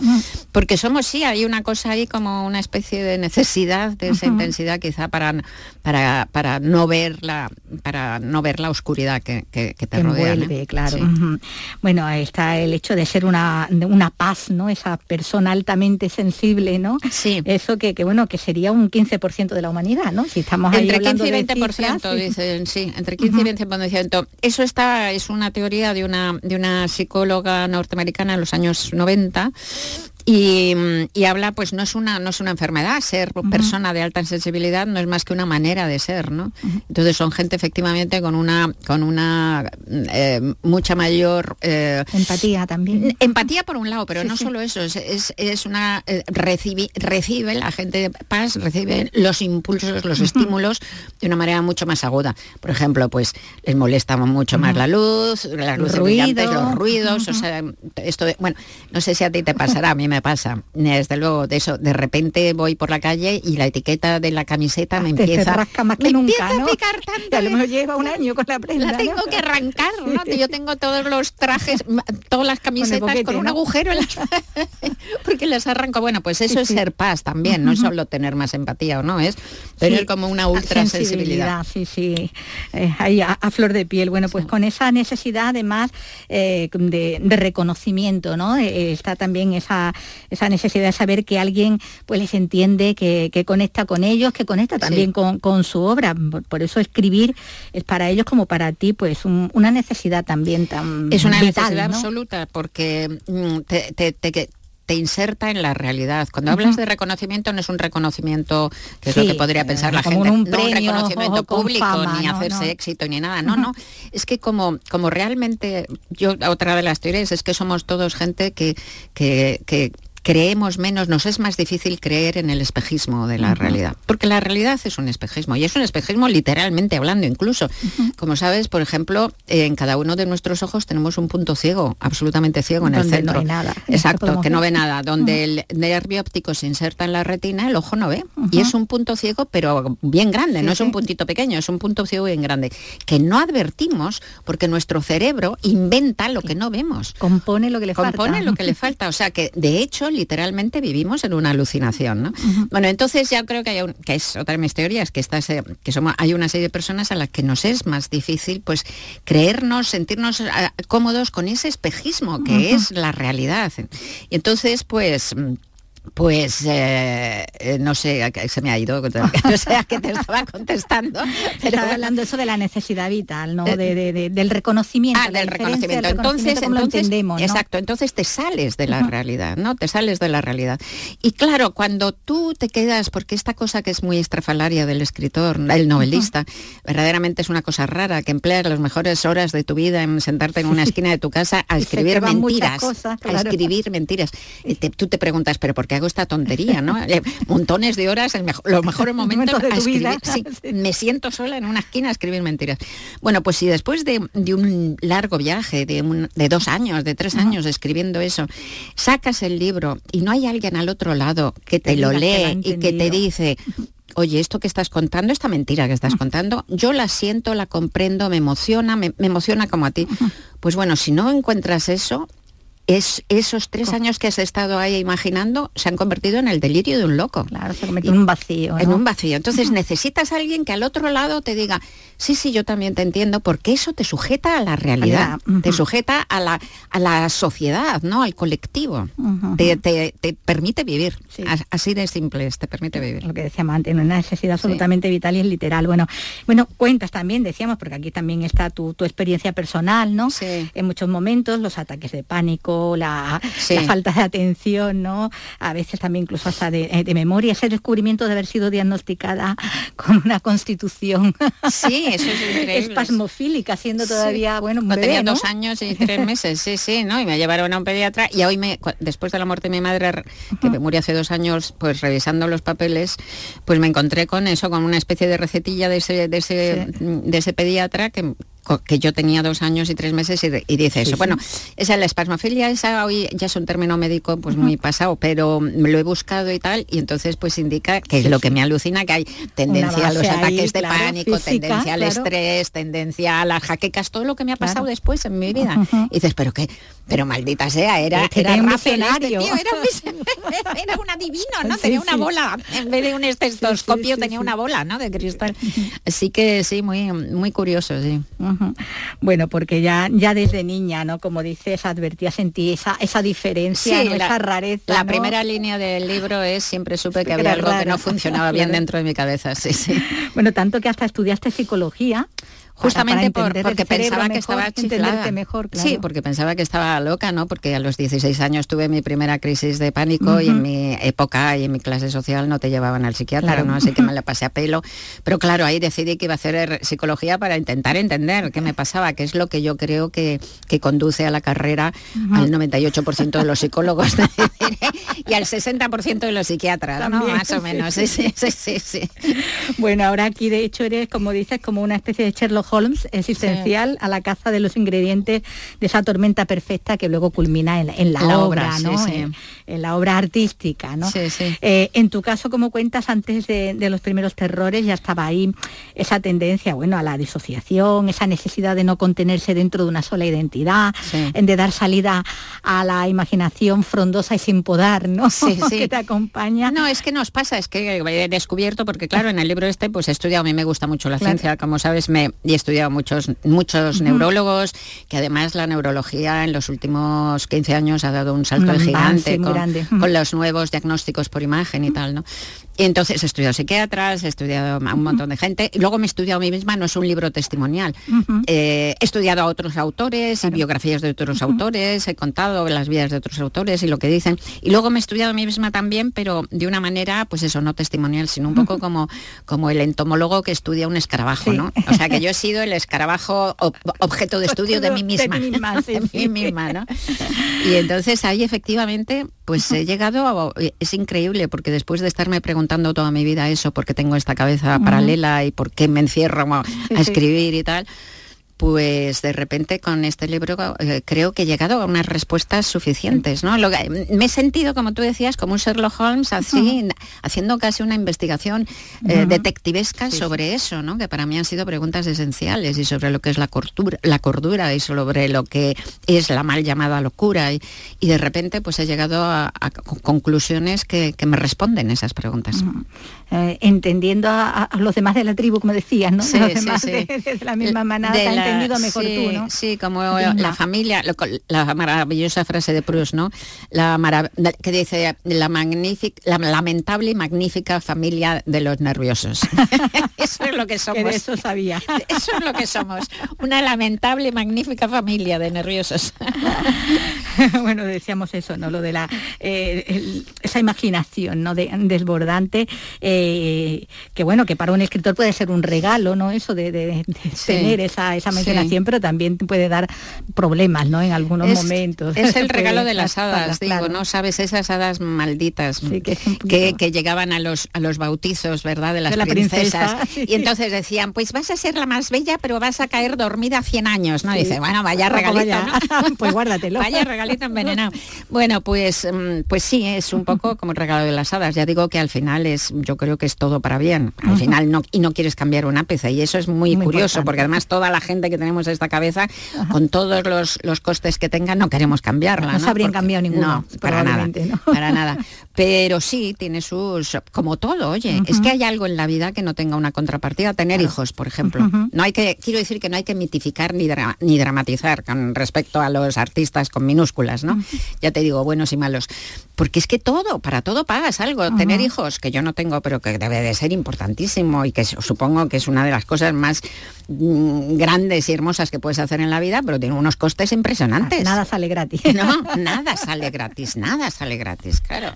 Porque somos, sí, hay una cosa ahí como una especie de necesidad de esa intensidad quizá para, para, para, no ver la, para no ver la oscuridad que, que, te rodea. claro. Bueno, ahí está el hecho de ser una, una paz, ¿no? Esa persona altamente sensible, ¿no? Sí. Eso que, que bueno, que sería un 15% de la humanidad, ¿no? Si estamos Entre 15 y 20% dice dicen, sí, entre 15 y 20%. Eso está, es una teoría de una, de una psicóloga norteamericana en los años 90 y, habla, pues no es una, no es una enfermedad, ser persona de alta sensibilidad no es más que una manera de ser, ¿no? Entonces son gente efectivamente con una, con una eh, mucha mayor eh, empatía también. Empatía por un lado, pero no solo eso, es, una eh, recibe, recibe la gente de paz, recibe los impulsos, los estímulos de una manera mucho más aguda. Por ejemplo, pues les molesta mucho más la luz, las luces brillantes, los ruidos, o sea, esto de, bueno, no sé si a ti te pasará, a mí me pasa. Desde luego, de eso, de repente voy por la calle y la etiqueta de la camiseta me empieza, más que nunca, a picar tanto. A lo mejor lleva un año con la prenda. La tengo que arrancar, ¿no? Yo tengo todos los trajes, todas las camisetas con, un agujero en las... porque las arranco. Bueno, pues eso es ser paz también, no es solo tener más empatía o no, es tener como una ultra sensibilidad. Sí, sí, eh, ahí a, flor de piel. Bueno, pues con esa necesidad además eh, de, reconocimiento, ¿no? Eh, está también esa esa necesidad de saber que alguien pues les entiende, que, conecta con ellos, que conecta también con, su obra. Por, eso escribir es para ellos como para ti pues una necesidad también tan Es una necesidad absoluta porque mm, te, te inserta en la realidad. Cuando hablas de reconocimiento no es un reconocimiento que es lo que podría pensar la gente, un no un reconocimiento público ni hacerse éxito ni nada. No, no. Es que como, como realmente yo otra de las teorías es que somos todos gente que, que, que creemos menos, nos es más difícil creer en el espejismo de la realidad, porque la realidad es un espejismo y es un espejismo literalmente hablando incluso. Como sabes, por ejemplo, en cada uno de nuestros ojos tenemos un punto ciego, absolutamente ciego en el centro. No hay nada. Exacto, que no ve nada. Donde el nervio óptico se inserta en la retina, el ojo no ve. Y es un punto ciego, pero bien grande, no es un puntito pequeño, es un punto ciego bien grande, que no advertimos porque nuestro cerebro inventa lo que no vemos. Compone lo que le falta. Compone lo que le falta. O sea que, de hecho, literalmente vivimos en una alucinación. ¿no? Bueno, entonces ya creo que, hay que es otra de mis teorías, que, está, que somos, hay una serie de personas a las que nos es más difícil pues creernos, sentirnos ah, cómodos con ese espejismo que es la realidad. Y entonces, pues pues eh, eh, no sé, se me ha ido, no sé a qué te estaba contestando. Pero estaba hablando eso de la necesidad vital, ¿no? Eh, del reconocimiento. Ah, del reconocimiento. Entonces, entendemos, exacto, entonces te sales de la realidad, ¿no? Te sales de la realidad. Y claro, cuando tú te quedas, porque esta cosa que es muy estrafalaria del escritor, del novelista, verdaderamente es una cosa rara, que empleas las mejores horas de tu vida en sentarte en una esquina de tu casa a escribir mentiras. A escribir mentiras. Y tú te preguntas, ¿pero por qué hago esta tontería, ¿no? Eh, montones de horas, los mejores momentos de escribir. Me siento sola en una esquina a escribir mentiras. Bueno, pues si después de, un largo viaje, de, de, dos años, de tres años escribiendo eso, sacas el libro y no hay alguien al otro lado que te, lo lee y que te dice, oye, esto que estás contando, esta mentira que estás contando, yo la siento, la comprendo, me emociona, me emociona como a ti. Pues bueno, si no encuentras eso, es, esos tres años que has estado ahí imaginando se han convertido en el delirio de un loco. Claro, se convierte en un vacío. En un vacío. Entonces necesitas a alguien que al otro lado te diga, sí, sí, yo también te entiendo, porque eso te sujeta a la realidad, te sujeta a la, a la sociedad, ¿no? Al colectivo. te, permite vivir. Así de simple te permite vivir. Lo que decíamos antes, una necesidad absolutamente vital y es literal. Bueno, bueno, cuentas también, decíamos, porque aquí también está tu, tu experiencia personal, ¿no? En muchos momentos, los ataques de pánico la, falta de atención, ¿no? A veces también incluso hasta de, memoria, ese descubrimiento de haber sido diagnosticada con una constitución sí, eso es increíble. espasmofílica, siendo todavía, bueno, un tenía dos años y tres meses, sí, sí, ¿no? Y me llevaron a un pediatra y hoy me, después de la muerte de mi madre, que me murió hace dos años, pues revisando los papeles, pues me encontré con eso, con una especie de recetilla de ese, de ese, de ese pediatra que que yo tenía dos años y tres meses y, dice eso. Bueno, esa la espasmofilia, esa hoy ya es un término médico pues muy pasado, pero me lo he buscado y tal, y entonces pues indica que es lo que me alucina, que hay tendencia a los ataques de pánico, tendencia al estrés, tendencia a las jaquecas, todo lo que me ha pasado después en mi vida. Y dices, pero qué, pero maldita sea, era, era, un este era, era, un adivino, ¿no? tenía una bola, en vez de un estetoscopio tenía una bola, ¿no? De cristal. Así que sí, muy, muy curioso, sí. Bueno, porque ya, ya desde niña, ¿no? Como dices, advertías en ti esa, esa diferencia, esa rareza. La primera línea del libro es siempre supe que había algo que no funcionaba bien dentro de mi cabeza, sí, sí. Bueno, tanto que hasta estudiaste psicología Justamente porque pensaba que estaba chiflada. Mejor, Sí, porque pensaba que estaba loca, ¿no? Porque a los 16 años tuve mi primera crisis de pánico y en mi época y en mi clase social no te llevaban al psiquiatra, ¿no? Así que me la pasé a pelo. Pero claro, ahí decidí que iba a hacer psicología para intentar entender qué me pasaba, qué es lo que yo creo que, que conduce a la carrera al 98% de los psicólogos y al 60% de los psiquiatras, ¿no? Más o menos. Sí, sí, sí, sí, Bueno, ahora aquí de hecho eres, como dices, como una especie de Sherlock Holmes existencial a la caza de los ingredientes de esa tormenta perfecta que luego culmina en, la, obra, ¿no? En, la obra artística, ¿no? Eh, en tu caso, como cuentas, antes de, los primeros terrores ya estaba ahí esa tendencia, bueno, a la disociación, esa necesidad de no contenerse dentro de una sola identidad, de dar salida a la imaginación frondosa y sin podar, ¿no? que te acompaña. No, es que nos pasa, es que he descubierto, porque claro, en el libro este pues he estudiado, a mí me gusta mucho la ciencia, como sabes, me, he estudiado muchos, muchos neurólogos, que además la neurología en los últimos 15 años ha dado un salto gigante con, con, los nuevos diagnósticos por imagen y tal, ¿no? Entonces he estudiado psiquiatras, he estudiado a un montón de gente, luego me he estudiado a mí misma, no es un libro testimonial. Eh, he estudiado a otros autores biografías de otros autores, he contado las vidas de otros autores y lo que dicen. Y luego me he estudiado a mí misma también, pero de una manera, pues eso, no testimonial, sino un poco como, como el entomólogo que estudia un escarabajo, ¿no? O sea que yo he sido el escarabajo objeto de estudio de mí misma. De mí misma, ¿no? Y entonces ahí efectivamente, pues he llegado a, es increíble porque después de estarme preguntando toda mi vida eso, porque tengo esta cabeza paralela y por qué me encierro a, escribir y tal pues de repente con este libro eh, creo que he llegado a unas respuestas suficientes, ¿no? me he sentido, como tú decías, como un Sherlock Holmes así, haciendo casi una investigación eh, detectivesca sobre eso, ¿no? Que para mí han sido preguntas esenciales y sobre lo que es la cordura, la cordura y sobre lo que es la mal llamada locura y, de repente pues he llegado a, conclusiones que, me responden esas preguntas. Eh, entendiendo a, los demás de la tribu, como decías, ¿no? los demás De, la misma manada entendido mejor sí, tú, ¿no? Sí, como la familia, la maravillosa frase de Proust, ¿no? La que dice la magnífica, la lamentable y magnífica familia de los nerviosos. eso es lo que somos. Que eso sabía. eso es lo que somos. Una lamentable y magnífica familia de nerviosos. bueno, decíamos eso, ¿no? Lo de la eh, esa imaginación, ¿no? desbordante, eh, que bueno, que para un escritor puede ser un regalo, ¿no? Eso de, tener esa, esa imaginación, pero también puede dar problemas, ¿no? En algunos momentos. Es el regalo de las hadas, digo, ¿no? Sabes, esas hadas malditas que, que, llegaban a los, a los bautizos, ¿verdad? De las princesas. y entonces decían, pues vas a ser la más bella, pero vas a caer dormida 100 años, ¿no? dice, bueno, vaya regalito, pues guárdatelo. Vaya regalito envenenado. Bueno, pues, mm, pues sí, es un poco como el regalo de las hadas. Ya digo que al final es, yo creo que es todo para bien. Al final no, y no quieres cambiar una pieza. Y eso es muy, curioso, porque además toda la gente que tenemos esta cabeza, con todos los, los, costes que tenga, no queremos cambiarla. No, se habrían cambiado ninguno. No, para nada. Para nada. Pero sí, tiene sus, como todo, oye, es que hay algo en la vida que no tenga una contrapartida. Tener hijos, por ejemplo. No hay que, quiero decir que no hay que mitificar ni, ni dramatizar con respecto a los artistas con minúsculas, ¿no? Ya te digo, buenos y malos. Porque es que todo, para todo pagas algo. Tener hijos, que yo no tengo, pero que debe de ser importantísimo y que supongo que es una de las cosas más mm, grandes y hermosas que puedes hacer en la vida, pero tiene unos costes impresionantes. Nada sale gratis. No, nada sale gratis, nada sale gratis, claro.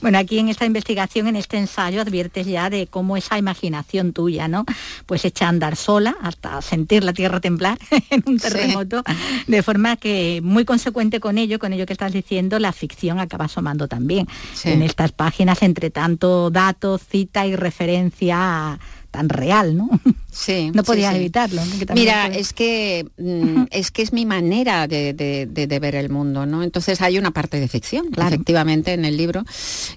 Bueno, aquí en esta investigación, en este ensayo, adviertes ya de cómo esa imaginación tuya, ¿no? Pues echa a andar sola hasta sentir la tierra temblar en un terremoto, de forma que muy consecuente con ello, con ello que estás diciendo, la ficción acaba asomando también en estas páginas entre tanto datos, cita y referencia tan real, ¿no? Sí, no podías evitarlo. Mira, es que mm, es que es mi manera de, ver el mundo, ¿no? Entonces hay una parte de ficción, efectivamente, en el libro,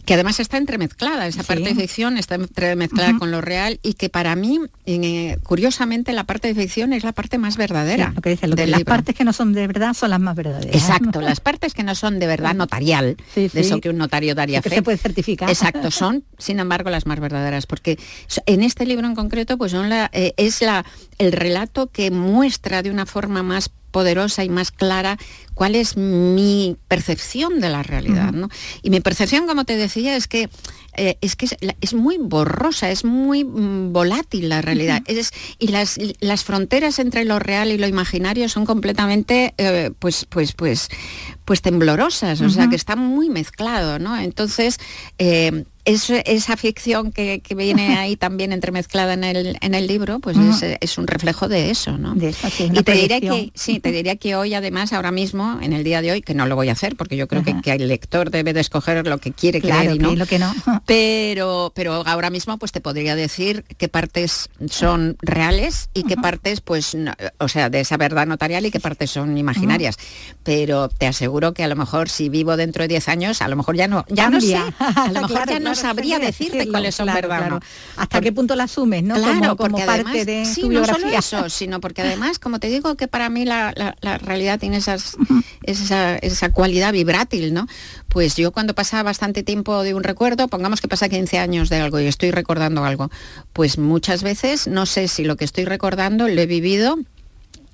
que además está entremezclada. Esa parte de ficción está entremezclada con lo real y que para mí, eh, curiosamente, la parte de ficción es la parte más verdadera. lo que dice, las partes que no son de verdad son las más verdaderas. Exacto, las partes que no son de verdad notarial, de eso que un notario daría fe. se puede certificar. Exacto, son, sin embargo, las más verdaderas, porque en este libro en concreto, pues son la, eh, eh, es la, el relato que muestra de una forma más poderosa y más clara cuál es mi percepción de la realidad. ¿no? Y mi percepción, como te decía, es que eh, es que es, muy borrosa, es muy mm, volátil la realidad. es, y las, las, fronteras entre lo real y lo imaginario son completamente eh, pues, pues, pues, pues temblorosas, o sea que está muy mezclado, ¿no? Entonces, eh, esa ficción que, viene ahí también entremezclada en el, en el libro, pues es, un reflejo de eso, ¿no? y te diría que, sí, te diría que hoy además, ahora mismo, en el día de hoy, que no lo voy a hacer, porque yo creo que, el lector debe de escoger lo que quiere creer y no. lo que no. Pero, pero ahora mismo pues te podría decir qué partes son reales y qué partes, pues, o sea, de esa verdad notarial y qué partes son imaginarias. Pero te aseguro que a lo mejor si vivo dentro de 10 años, a lo mejor ya no, ya no sé, a lo mejor ya no sabría decirte cuáles son verdad ¿Hasta qué punto la asumes, no? Claro, como, parte de sí, tu. No solo eso, sino porque además, como te digo, que para mí la, realidad tiene esas, esa, esa cualidad vibrátil, ¿no? Pues yo cuando pasa bastante tiempo de un recuerdo, pongamos que pasa 15 años de algo y estoy recordando algo, pues muchas veces no sé si lo que estoy recordando lo he vivido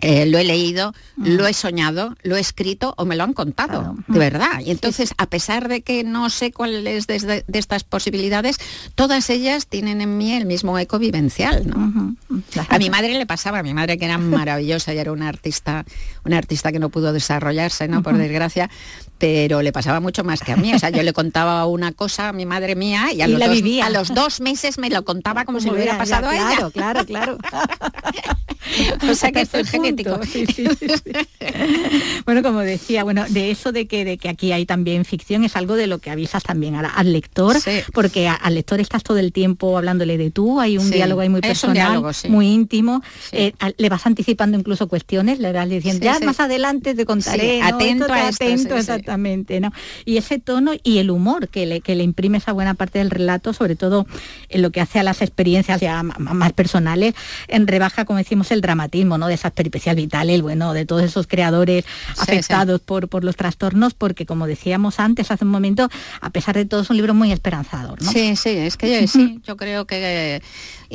eh, lo he leído, lo he soñado, lo he escrito o me lo han contado, de verdad. Y entonces, a pesar de que no sé cuáles de, de, estas posibilidades, todas ellas tienen en mí el mismo eco vivencial. A mi madre le pasaba, a mi madre que era maravillosa y era una artista, una artista que no pudo desarrollarse, ¿no? Por desgracia, pero le pasaba mucho más que a mí. O sea, yo le contaba una cosa a mi madre mía y a, los, dos, a los, dos, meses me lo contaba como, si le hubiera pasado a ella. Claro, claro, o sea que esto es bueno, como decía, bueno, de eso de que, de que aquí hay también ficción es algo de lo que avisas también al, lector, porque al lector estás todo el tiempo hablándole de tú, hay un diálogo ahí muy personal, muy íntimo, eh, le vas anticipando incluso cuestiones, le vas diciendo, ya más adelante te contaré, atento a atento, exactamente, ¿no? Y ese tono y el humor que le, que le imprime esa buena parte del relato, sobre todo en lo que hace a las experiencias ya más personales, en rebaja, como decimos, el dramatismo, ¿no? De esas peripecias vitales, bueno, de todos esos creadores afectados Por, por los trastornos, porque como decíamos antes, hace un momento, a pesar de todo, es un libro muy esperanzador, ¿no? Sí, sí, es que yo, sí, yo creo que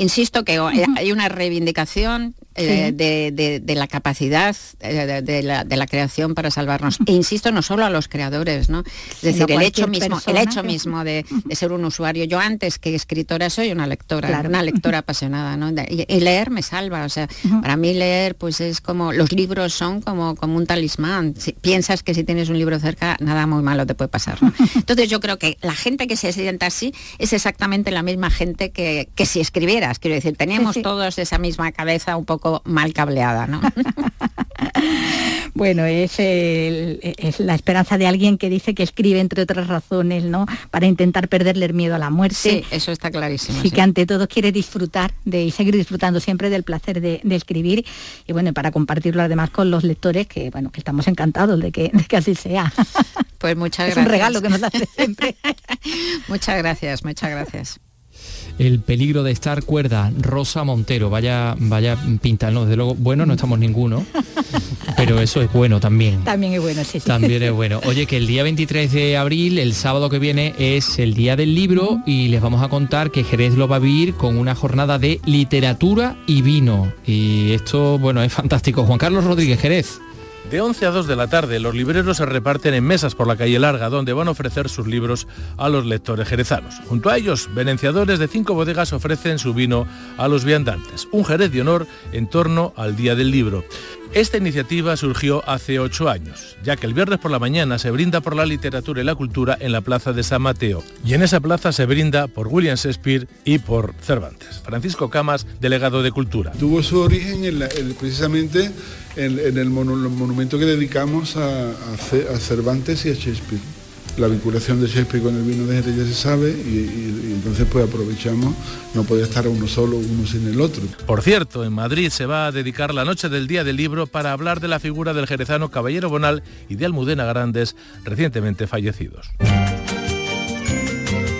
insisto que hay una reivindicación eh, de, la capacidad eh, de, la, creación para salvarnos. E insisto, no solo a los creadores, ¿no? Es decir, el hecho mismo, el hecho mismo de, ser un usuario. Yo antes que escritora soy una lectora, una lectora apasionada, ¿no? Y, leer me salva. O sea, para mí leer, pues es como, los libros son como, como un talismán. Si, piensas que si tienes un libro cerca, nada muy malo te puede pasar. Entonces yo creo que la gente que se sienta así es exactamente la misma gente que, que si Quiero decir, tenemos todos esa misma cabeza un poco mal cableada, ¿no? bueno, es, es, la esperanza de alguien que dice que escribe, entre otras razones, ¿no? Para intentar perderle el miedo a la muerte. Sí, eso está clarísimo. Y que ante todo quiere disfrutar de, y seguir disfrutando siempre del placer de, escribir. Y bueno, para compartirlo además con los lectores, que bueno, que estamos encantados de que, de que así sea. Pues muchas gracias. Es un regalo que nos hace siempre. muchas gracias, muchas gracias. El peligro de estar cuerda, Rosa Montero, vaya, vaya pinta, no, desde luego, bueno, no estamos ninguno, pero eso es bueno también. También es bueno, sí, sí. También es bueno. Oye, que el día 23 de abril, el sábado que viene, es el día del libro y les vamos a contar que Jerez lo va a vivir con una jornada de literatura y vino. Y esto, bueno, es fantástico. Juan Carlos Rodríguez Jerez. De 11 a 2 de la tarde, los libreros se reparten en mesas por la calle Larga, donde van a ofrecer sus libros a los lectores jerezanos. Junto a ellos, venenciadores de cinco bodegas ofrecen su vino a los viandantes, un jerez de honor en torno al Día del Libro. Esta iniciativa surgió hace ocho años, ya que el viernes por la mañana se brinda por la literatura y la cultura en la Plaza de San Mateo. Y en esa plaza se brinda por William Shakespeare y por Cervantes. Francisco Camas, delegado de Cultura. Tuvo su origen precisamente en, el, monumento que dedicamos a Cervantes y a Shakespeare la vinculación de Shakespeare con el vino de Jerez ya se sabe y, entonces pues aprovechamos, no puede estar uno solo, uno sin el otro. Por cierto, en Madrid se va a dedicar la noche del Día del Libro para hablar de la figura del jerezano Caballero Bonal y de Almudena Grandes, recientemente fallecidos.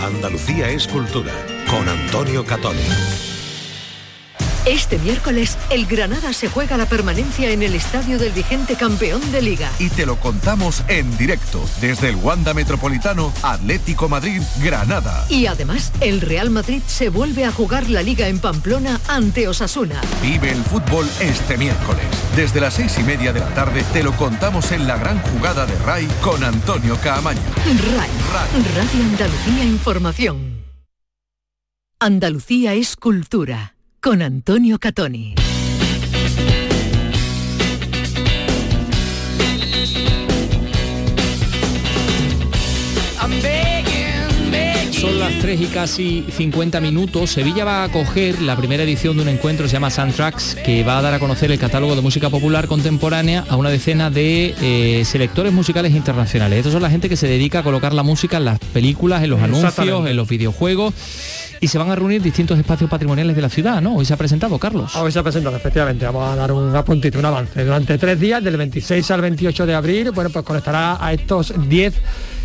Andalucía es cultura, con Antonio Catoni. Este miércoles, el Granada se juega la permanencia en el estadio del vigente campeón de Liga. Y te lo contamos en directo, desde el Wanda Metropolitano, Atlético Madrid, Granada. Y además, el Real Madrid se vuelve a jugar la Liga en Pamplona ante Osasuna. Vive el fútbol este miércoles. Desde las seis y media de la tarde te lo contamos en la gran jugada de RAI con Antonio Caamaño. RAI, Radio Andalucía Información. Andalucía es cultura con Antonio Catoni. Son las 3 y casi 50 minutos. Sevilla va a acoger la primera edición de un encuentro se llama Soundtracks, que va a dar a conocer el catálogo de música popular contemporánea a una decena de eh, selectores musicales internacionales. Estos son la gente que se dedica a colocar la música en las películas, en los anuncios, en los videojuegos y se van a reunir distintos espacios patrimoniales de la ciudad, ¿no? Hoy se ha presentado, Carlos. Hoy se ha presentado, efectivamente. Vamos a dar un apuntito, un avance. Durante tres días, del 26 al 28 de abril, bueno, pues conectará a estos 10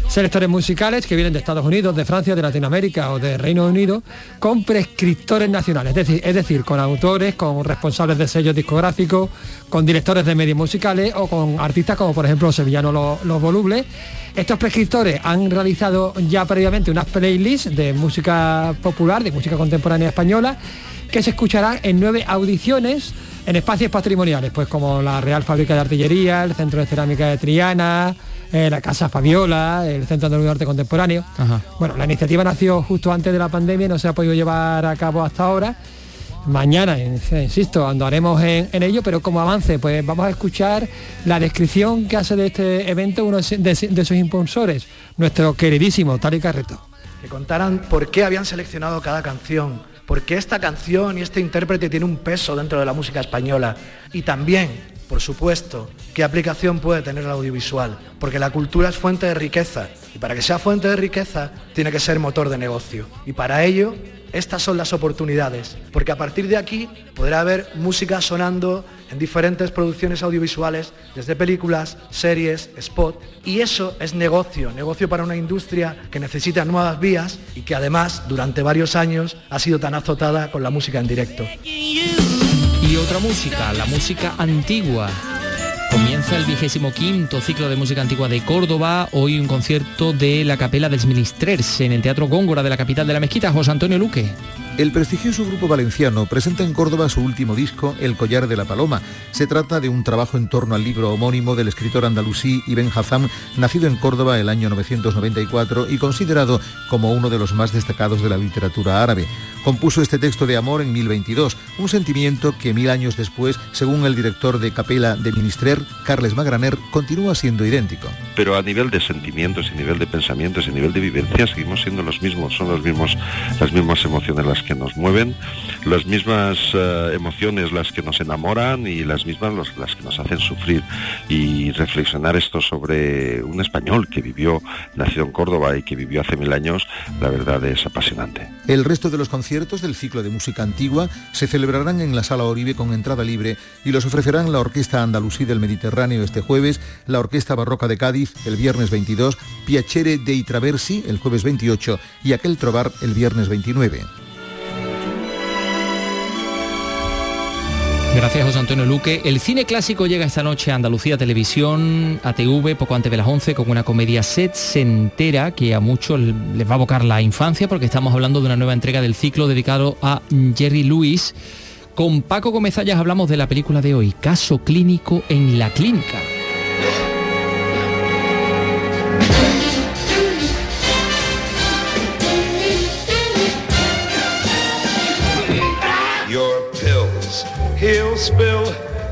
selectores musicales que vienen de Estados Unidos, de Francia, de Latinoamérica o de Reino Unido, con prescriptores nacionales, es decir, con autores, con responsables de sellos discográficos, con directores de medios musicales o con artistas como por ejemplo Sevillano Los, los Volubles. Estos prescriptores han realizado ya previamente unas playlists de música popular, de música contemporánea española, que se escucharán en nueve audiciones en espacios patrimoniales, pues como la Real Fábrica de Artillería, el Centro de Cerámica de Triana, eh, la Casa Fabiola, el Centro de Arte Contemporáneo. Bueno, la iniciativa nació justo antes de la pandemia y no se ha podido llevar a cabo hasta ahora. Mañana, insisto, andaremos en, en ello, pero como avance, pues vamos a escuchar la descripción que hace de este evento uno de, de sus impulsores, nuestro queridísimo Tali Carreto. Que contaran por qué habían seleccionado cada canción, por qué esta canción y este intérprete tiene un peso dentro de la música española y también por supuesto, qué aplicación puede tener el audiovisual, porque la cultura es fuente de riqueza y para que sea fuente de riqueza tiene que ser motor de negocio. Y para ello, estas son las oportunidades, porque a partir de aquí podrá haber música sonando en diferentes producciones audiovisuales, desde películas, series, spot, y eso es negocio, negocio para una industria que necesita nuevas vías y que además durante varios años ha sido tan azotada con la música en directo. Y otra música, la música antigua. Comienza el vigésimo quinto ciclo de música antigua de Córdoba. Hoy un concierto de la Capela des Ministrers en el Teatro Góngora de la capital de la Mezquita. José Antonio Luque. El prestigioso grupo valenciano presenta en Córdoba su último disco, El collar de la paloma. Se trata de un trabajo en torno al libro homónimo del escritor andalusí Ibn Hazam, nacido en Córdoba el año 994 y considerado como uno de los más destacados de la literatura árabe. Compuso este texto de amor en 1022, un sentimiento que mil años después, según el director de Capela de Ministrer, Carles Magraner, continúa siendo idéntico. Pero a nivel de sentimientos, a nivel de pensamientos, a nivel de vivencias, seguimos siendo los mismos, son los mismos, las mismas emociones las que nos mueven, las mismas eh, emociones las que nos enamoran y las mismas las que nos hacen sufrir. Y reflexionar esto sobre un español que vivió, nacido en Córdoba y que vivió hace mil años, la verdad es apasionante. El resto de los conciertos del ciclo de música antigua se celebrarán en la Sala Oribe con entrada libre y los ofrecerán la Orquesta Andalusí del Mediterráneo este jueves, la Orquesta Barroca de Cádiz el viernes 22, Piacere dei Traversi el jueves 28 y Aquel Trobar el viernes 29. Gracias José Antonio Luque. El cine clásico llega esta noche a Andalucía Televisión, ATV, poco antes de las 11, con una comedia set entera que a muchos les va a abocar la infancia porque estamos hablando de una nueva entrega del ciclo dedicado a Jerry Lewis. Con Paco Gómez hablamos de la película de hoy, Caso Clínico en la Clínica. He'll spill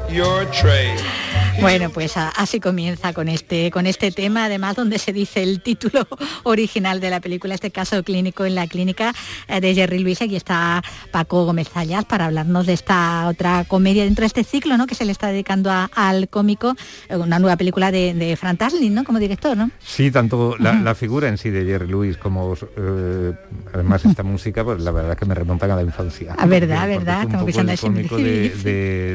your tray. Bueno, pues así comienza con este, con este tema, además donde se dice el título original de la película, este caso clínico en la clínica eh, de Jerry Luis. Aquí está Paco Gómez Zayas para hablarnos de esta otra comedia dentro de este ciclo, ¿no? Que se le está dedicando al cómico, eh, una nueva película de, de Fran Tarlin, ¿no? Como director, ¿no? Sí, tanto la, figura en sí de Jerry Lewis como eh, además esta música, pues la verdad que me remontan a la infancia. A verdad, verdad, como que el cómico de,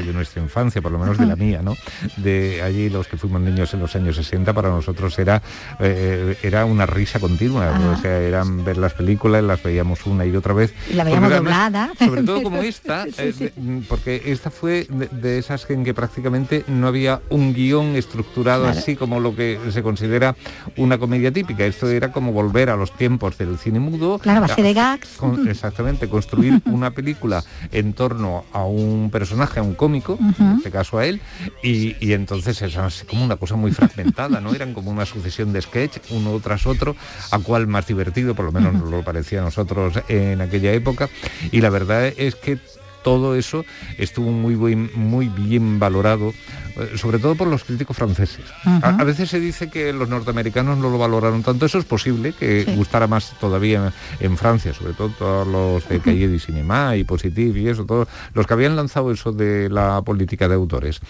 de, nuestra infancia, por lo menos de la mía, ¿no? de allí, los que fuimos niños en los años 60, para nosotros era, eh, era una risa continua. O sea, eran ver las películas, las veíamos una y otra vez. Y la veíamos doblada. Sobre todo como esta, eh, porque esta fue de, esas en que prácticamente no había un guion estructurado así como lo que se considera una comedia típica. Esto era como volver a los tiempos del cine mudo. Claro, base de gags. exactamente, construir una película en torno a un personaje, a un cómico, en este caso a él, y, entonces es como una cosa muy fragmentada, ¿no? Eran como una sucesión de sketch, uno tras otro, a cual más divertido, por lo menos nos lo parecía a nosotros en aquella época, y la verdad es que todo eso estuvo muy, muy bien valorado, eh, sobre todo por los críticos franceses. a, veces se dice que los norteamericanos no lo valoraron tanto, eso es posible, que gustara más todavía en, Francia, sobre todo todos los de Cahiers du Cinéma y Positif y eso, todos los que habían lanzado eso de la política de autores.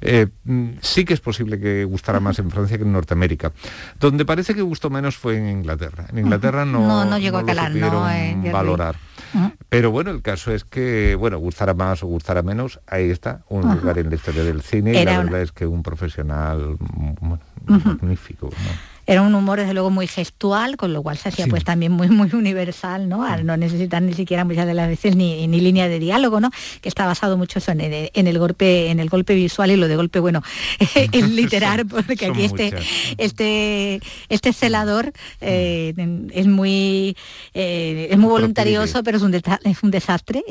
Eh, mm, sí que es posible que gustara más en Francia que en Norteamérica. Donde parece que gustó menos fue en Inglaterra. En Inglaterra no, no, llegó a calar, no, valorar. Pero bueno, el caso es que, bueno, gustara más o gustara menos, ahí está, un lugar en la historia del cine y la verdad es que un profesional magnífico. Era un humor desde luego muy gestual, con lo cual se hacía pues también muy muy universal, ¿no? Al no necesitar ni siquiera muchas de las veces ni, línea de diálogo, ¿no? Que está basado mucho en el, golpe, en el golpe visual y lo de golpe, bueno, en literar, porque aquí este, este, este celador eh, es muy eh, es muy voluntarioso, pero es un, es un desastre.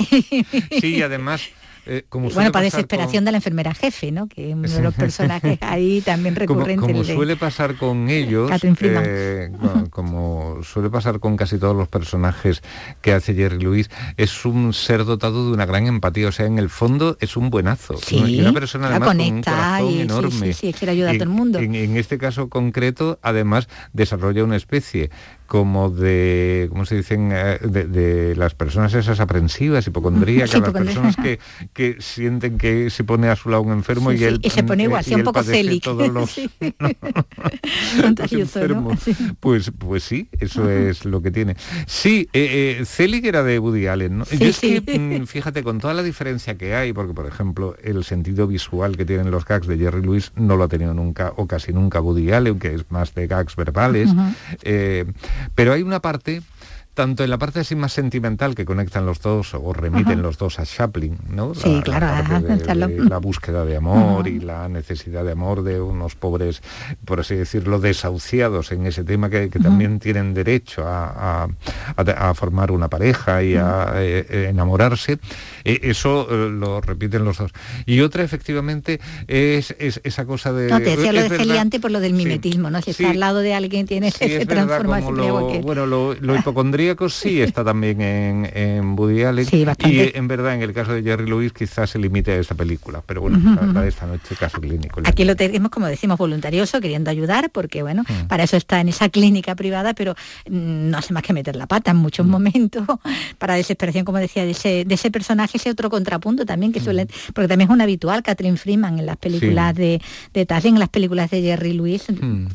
Sí, además eh, bueno, para desesperación de la enfermera jefe, ¿no? Que uno de los personajes ahí también recurrente. Como, suele pasar con ellos, eh, como suele pasar con casi todos los personajes que hace Jerry Lewis, es un ser dotado de una gran empatía. O sea, en el fondo es un buenazo. Sí, una persona además con un corazón enorme. Sí, sí, quiere ayudar a todo el mundo. en este caso concreto, además, desarrolla una especie como de, ¿cómo se dicen? Eh, de, las personas esas aprensivas, hipocondríacas, las personas que, que, sienten que se pone a su lado un enfermo y él... Y se pone igual, un poco célico. Todos los, enfermos. Pues, pues sí, eso es lo que tiene. Sí, eh, eh era de Woody Allen, ¿no? Yo es que, mm, fíjate, con toda la diferencia que hay, porque por ejemplo, el sentido visual que tienen los gags de Jerry Lewis no lo ha tenido nunca, o casi nunca Woody Allen, que es más de gags verbales. Pero hay una parte tanto en la parte así más sentimental que conectan los dos o remiten los dos a Chaplin, ¿no? Sí, claro, la búsqueda de amor y la necesidad de amor de unos pobres, por así decirlo, desahuciados en ese tema que, también tienen derecho a, formar una pareja y a eh, eh, enamorarse. E, eso eh, lo repiten los dos. Y otra, efectivamente, es, esa cosa de... No, te decía lo de Celiante por lo del mimetismo, ¿no? Si está al lado de alguien tiene ese transformación. bueno, lo, lo hipocondríaco sí está también en, en Woody Allen. y en verdad, en el caso de Jerry Lewis, quizás se limite a esa película. Pero bueno, uh esta noche caso clínico. Aquí lo tenemos, como decimos, voluntarioso, queriendo ayudar, porque bueno, mm. para eso está en esa clínica privada, pero mm, no hace más que meter la pata en muchos mm. momentos, para desesperación, como decía, de ese, de ese personaje ese otro contrapunto también que suele, porque también es un habitual, Catherine Freeman en las películas de, de en las películas de Jerry Lewis,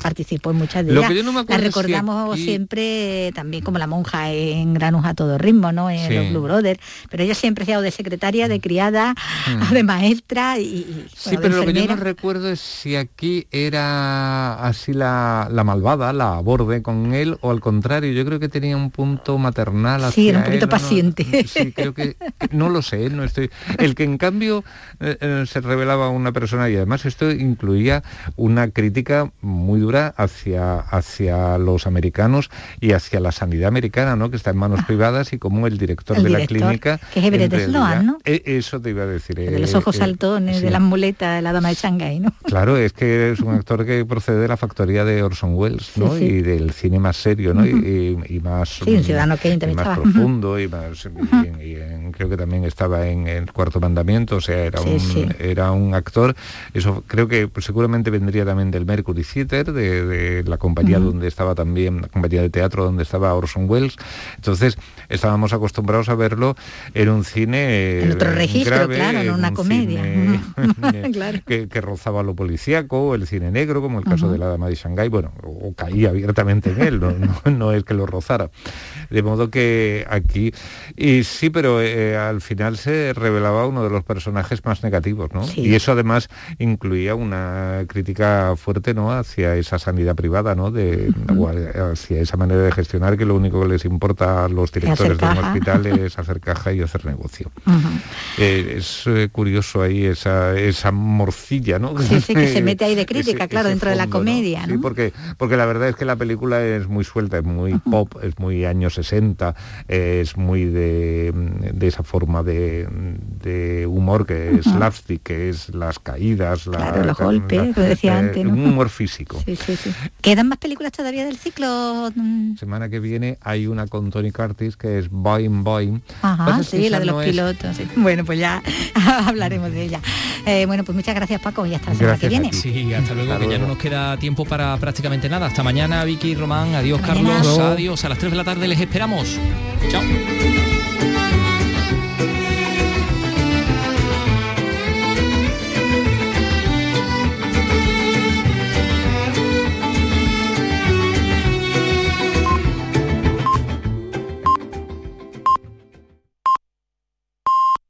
participó en muchas de ellas. la recordamos siempre también como la monja en Granus a todo ritmo, ¿no? En los Blue Brothers, pero ella siempre ha sido de secretaria, de criada, hmm. de maestra y, Sí, pero lo que yo no recuerdo es si aquí era así la, la malvada, la borde con él, o al contrario, yo creo que tenía un punto maternal Sí, era un poquito paciente. Sí, creo que no lo sé no estoy. El que en cambio eh, eh, se revelaba una persona y además esto incluía una crítica muy dura hacia, hacia los americanos y hacia la sanidad americana, ¿no? Que está en manos ah. privadas y como el director de la clínica. Que es Everett Sloan, ¿no? E, eso te iba a decir. de los ojos eh, saltones, de la muleta de la dama de Shanghái, ¿no? Claro, es que es un actor que procede de la factoría de Orson Welles, ¿no? Y del cine más serio, ¿no? y, más, sí, un ciudadano que más profundo y más creo que también estaba en el cuarto mandamiento, o sea, era, un, era un actor, eso creo que pues, seguramente vendría también del Mercury Theater, de, la compañía donde estaba también, la compañía de teatro donde estaba Orson Welles, entonces estábamos acostumbrados a verlo en un cine en otro registro, claro, en una comedia. que, rozaba lo policíaco, el cine negro, como el caso de la dama de Shanghái, bueno, o caía abiertamente en él, no, no, es que lo rozara. De modo que aquí, y sí, pero eh, al final se revelaba uno de los personajes más negativos, ¿no? Y eso además incluía una crítica fuerte, ¿no? Hacia esa sanidad privada, ¿no? De, hacia esa manera de gestionar que lo único que les importa a los directores de un hospital es hacer caja y hacer negocio. Eh, es eh, curioso ahí esa, esa morcilla, ¿no? Sí, sí, que se mete ahí de crítica, claro, dentro de la comedia, Sí, porque, porque la verdad es que la película es muy suelta, es muy pop, es muy años 60, es muy de, esa forma de, humor que es slapstick, que es las caídas, claro, los golpes, lo decía eh, antes, Un humor físico. Sí, sí, sí. ¿Quedan más películas todavía del ciclo? Semana que viene hay una con Tony Curtis que es Boing Boing. Ajá, sí, la de los pilotos. Bueno, pues ya hablaremos de ella. Eh, bueno, pues muchas gracias Paco y hasta la semana que viene. Sí, hasta luego, que ya no nos queda tiempo para prácticamente nada. Hasta mañana, Vicky, Román, adiós Carlos, adiós. A las 3 de la tarde les esperamos. Chao.